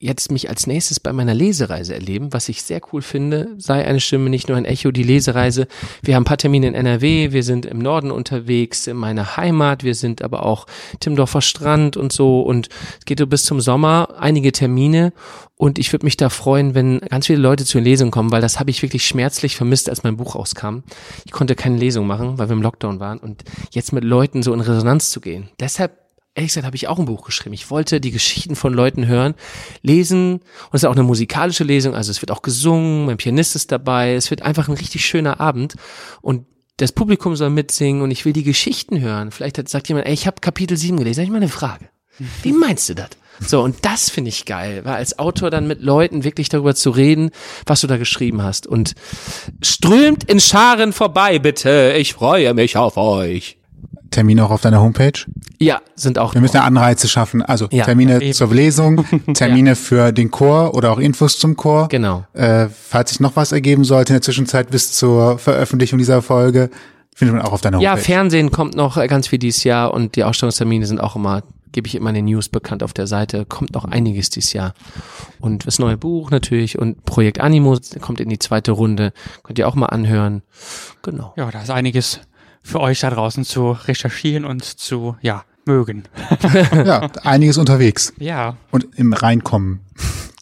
S5: jetzt mich als nächstes bei meiner Lesereise erleben, was ich sehr cool finde, sei eine Stimme nicht nur ein Echo, die Lesereise. Wir haben ein paar Termine in NRW, wir sind im Norden unterwegs, in meiner Heimat, wir sind aber auch Timdorfer Strand und so und es geht so bis zum Sommer, einige Termine und ich würde mich da freuen, wenn ganz viele Leute zu den Lesungen kommen, weil das habe ich wirklich schmerzlich vermisst, als mein Buch rauskam. Ich konnte keine Lesung machen, weil wir im Lockdown waren und jetzt mit Leuten so in Resonanz zu gehen. Deshalb ehrlich gesagt habe ich auch ein Buch geschrieben. Ich wollte die Geschichten von Leuten hören, lesen. Und es ist auch eine musikalische Lesung. Also es wird auch gesungen, mein Pianist ist dabei. Es wird einfach ein richtig schöner Abend. Und das Publikum soll mitsingen und ich will die Geschichten hören. Vielleicht hat, sagt jemand, ey, ich habe Kapitel 7 gelesen. Habe ich mal eine Frage. Wie meinst du das? So, und das finde ich geil, weil als Autor dann mit Leuten wirklich darüber zu reden, was du da geschrieben hast. Und strömt in Scharen vorbei, bitte. Ich freue mich auf euch.
S1: Termine auch auf deiner Homepage?
S5: Ja, sind auch.
S1: Wir müssen ja Anreize schaffen. Also
S5: Ja,
S1: Termine
S2: eben.
S1: zur Lesung, Termine für den Chor oder auch Infos zum Chor.
S5: Genau.
S1: Äh, falls sich noch was ergeben sollte in der Zwischenzeit bis zur Veröffentlichung dieser Folge, findet man auch auf deiner
S5: Ja,
S1: Homepage.
S5: Fernsehen kommt noch äh, ganz viel dieses Jahr und die Ausstellungstermine sind auch immer, gebe ich immer in den News bekannt auf der Seite, kommt noch einiges dieses Jahr. Und das neue Buch natürlich und Projekt Animo kommt in die zweite Runde, könnt ihr auch mal anhören. Genau.
S2: Ja, da ist einiges für euch da draußen zu recherchieren und zu, ja, mögen.
S1: ja, einiges unterwegs
S2: Ja,
S1: und im Reinkommen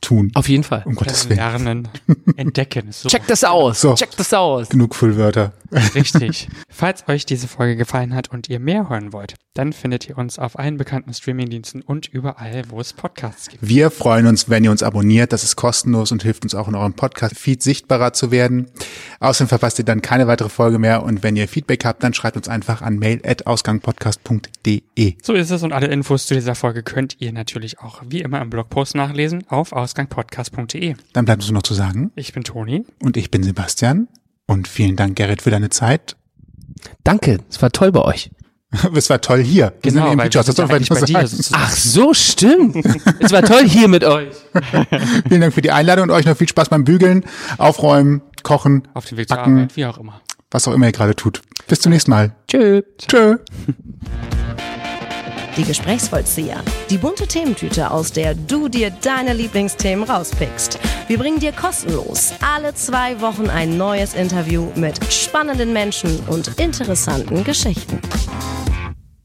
S1: tun.
S5: Auf jeden Fall.
S1: Um Gottes Willen.
S2: lernen, entdecken. So
S5: Check das aus.
S1: So.
S5: Check das aus.
S1: Genug Füllwörter.
S2: richtig. Falls euch diese Folge gefallen hat und ihr mehr hören wollt, dann findet ihr uns auf allen bekannten Streamingdiensten und überall, wo es Podcasts gibt.
S1: Wir freuen uns, wenn ihr uns abonniert. Das ist kostenlos und hilft uns auch in eurem Podcast-Feed sichtbarer zu werden. Außerdem verpasst ihr dann keine weitere Folge mehr. Und wenn ihr Feedback habt, dann schreibt uns einfach an mail.ausgangpodcast.de.
S2: So ist es und alle Infos zu dieser Folge könnt ihr natürlich auch wie immer im Blogpost nachlesen auf ausgangpodcast.de.
S1: Dann bleibt uns nur noch zu sagen.
S2: Ich bin Toni.
S1: Und ich bin Sebastian. Und vielen Dank, Gerrit, für deine Zeit.
S5: Danke, es war toll bei euch.
S1: Es war toll hier. Wir sind im
S2: Genau, weil wir sind ja bei dir.
S5: Ach so, stimmt. es war toll hier mit euch.
S1: Vielen Dank für die Einladung und euch noch viel Spaß beim Bügeln, Aufräumen, Kochen,
S2: Auf dem Weg zur
S1: Backen,
S2: Arbeit, wie auch immer.
S1: was auch immer ihr gerade tut. Bis zum nächsten Mal.
S5: Tschö.
S1: Tschö.
S4: Die Gesprächsvollzieher. Die bunte Thementüte, aus der du dir deine Lieblingsthemen rauspickst. Wir bringen dir kostenlos alle zwei Wochen ein neues Interview mit spannenden Menschen und interessanten Geschichten.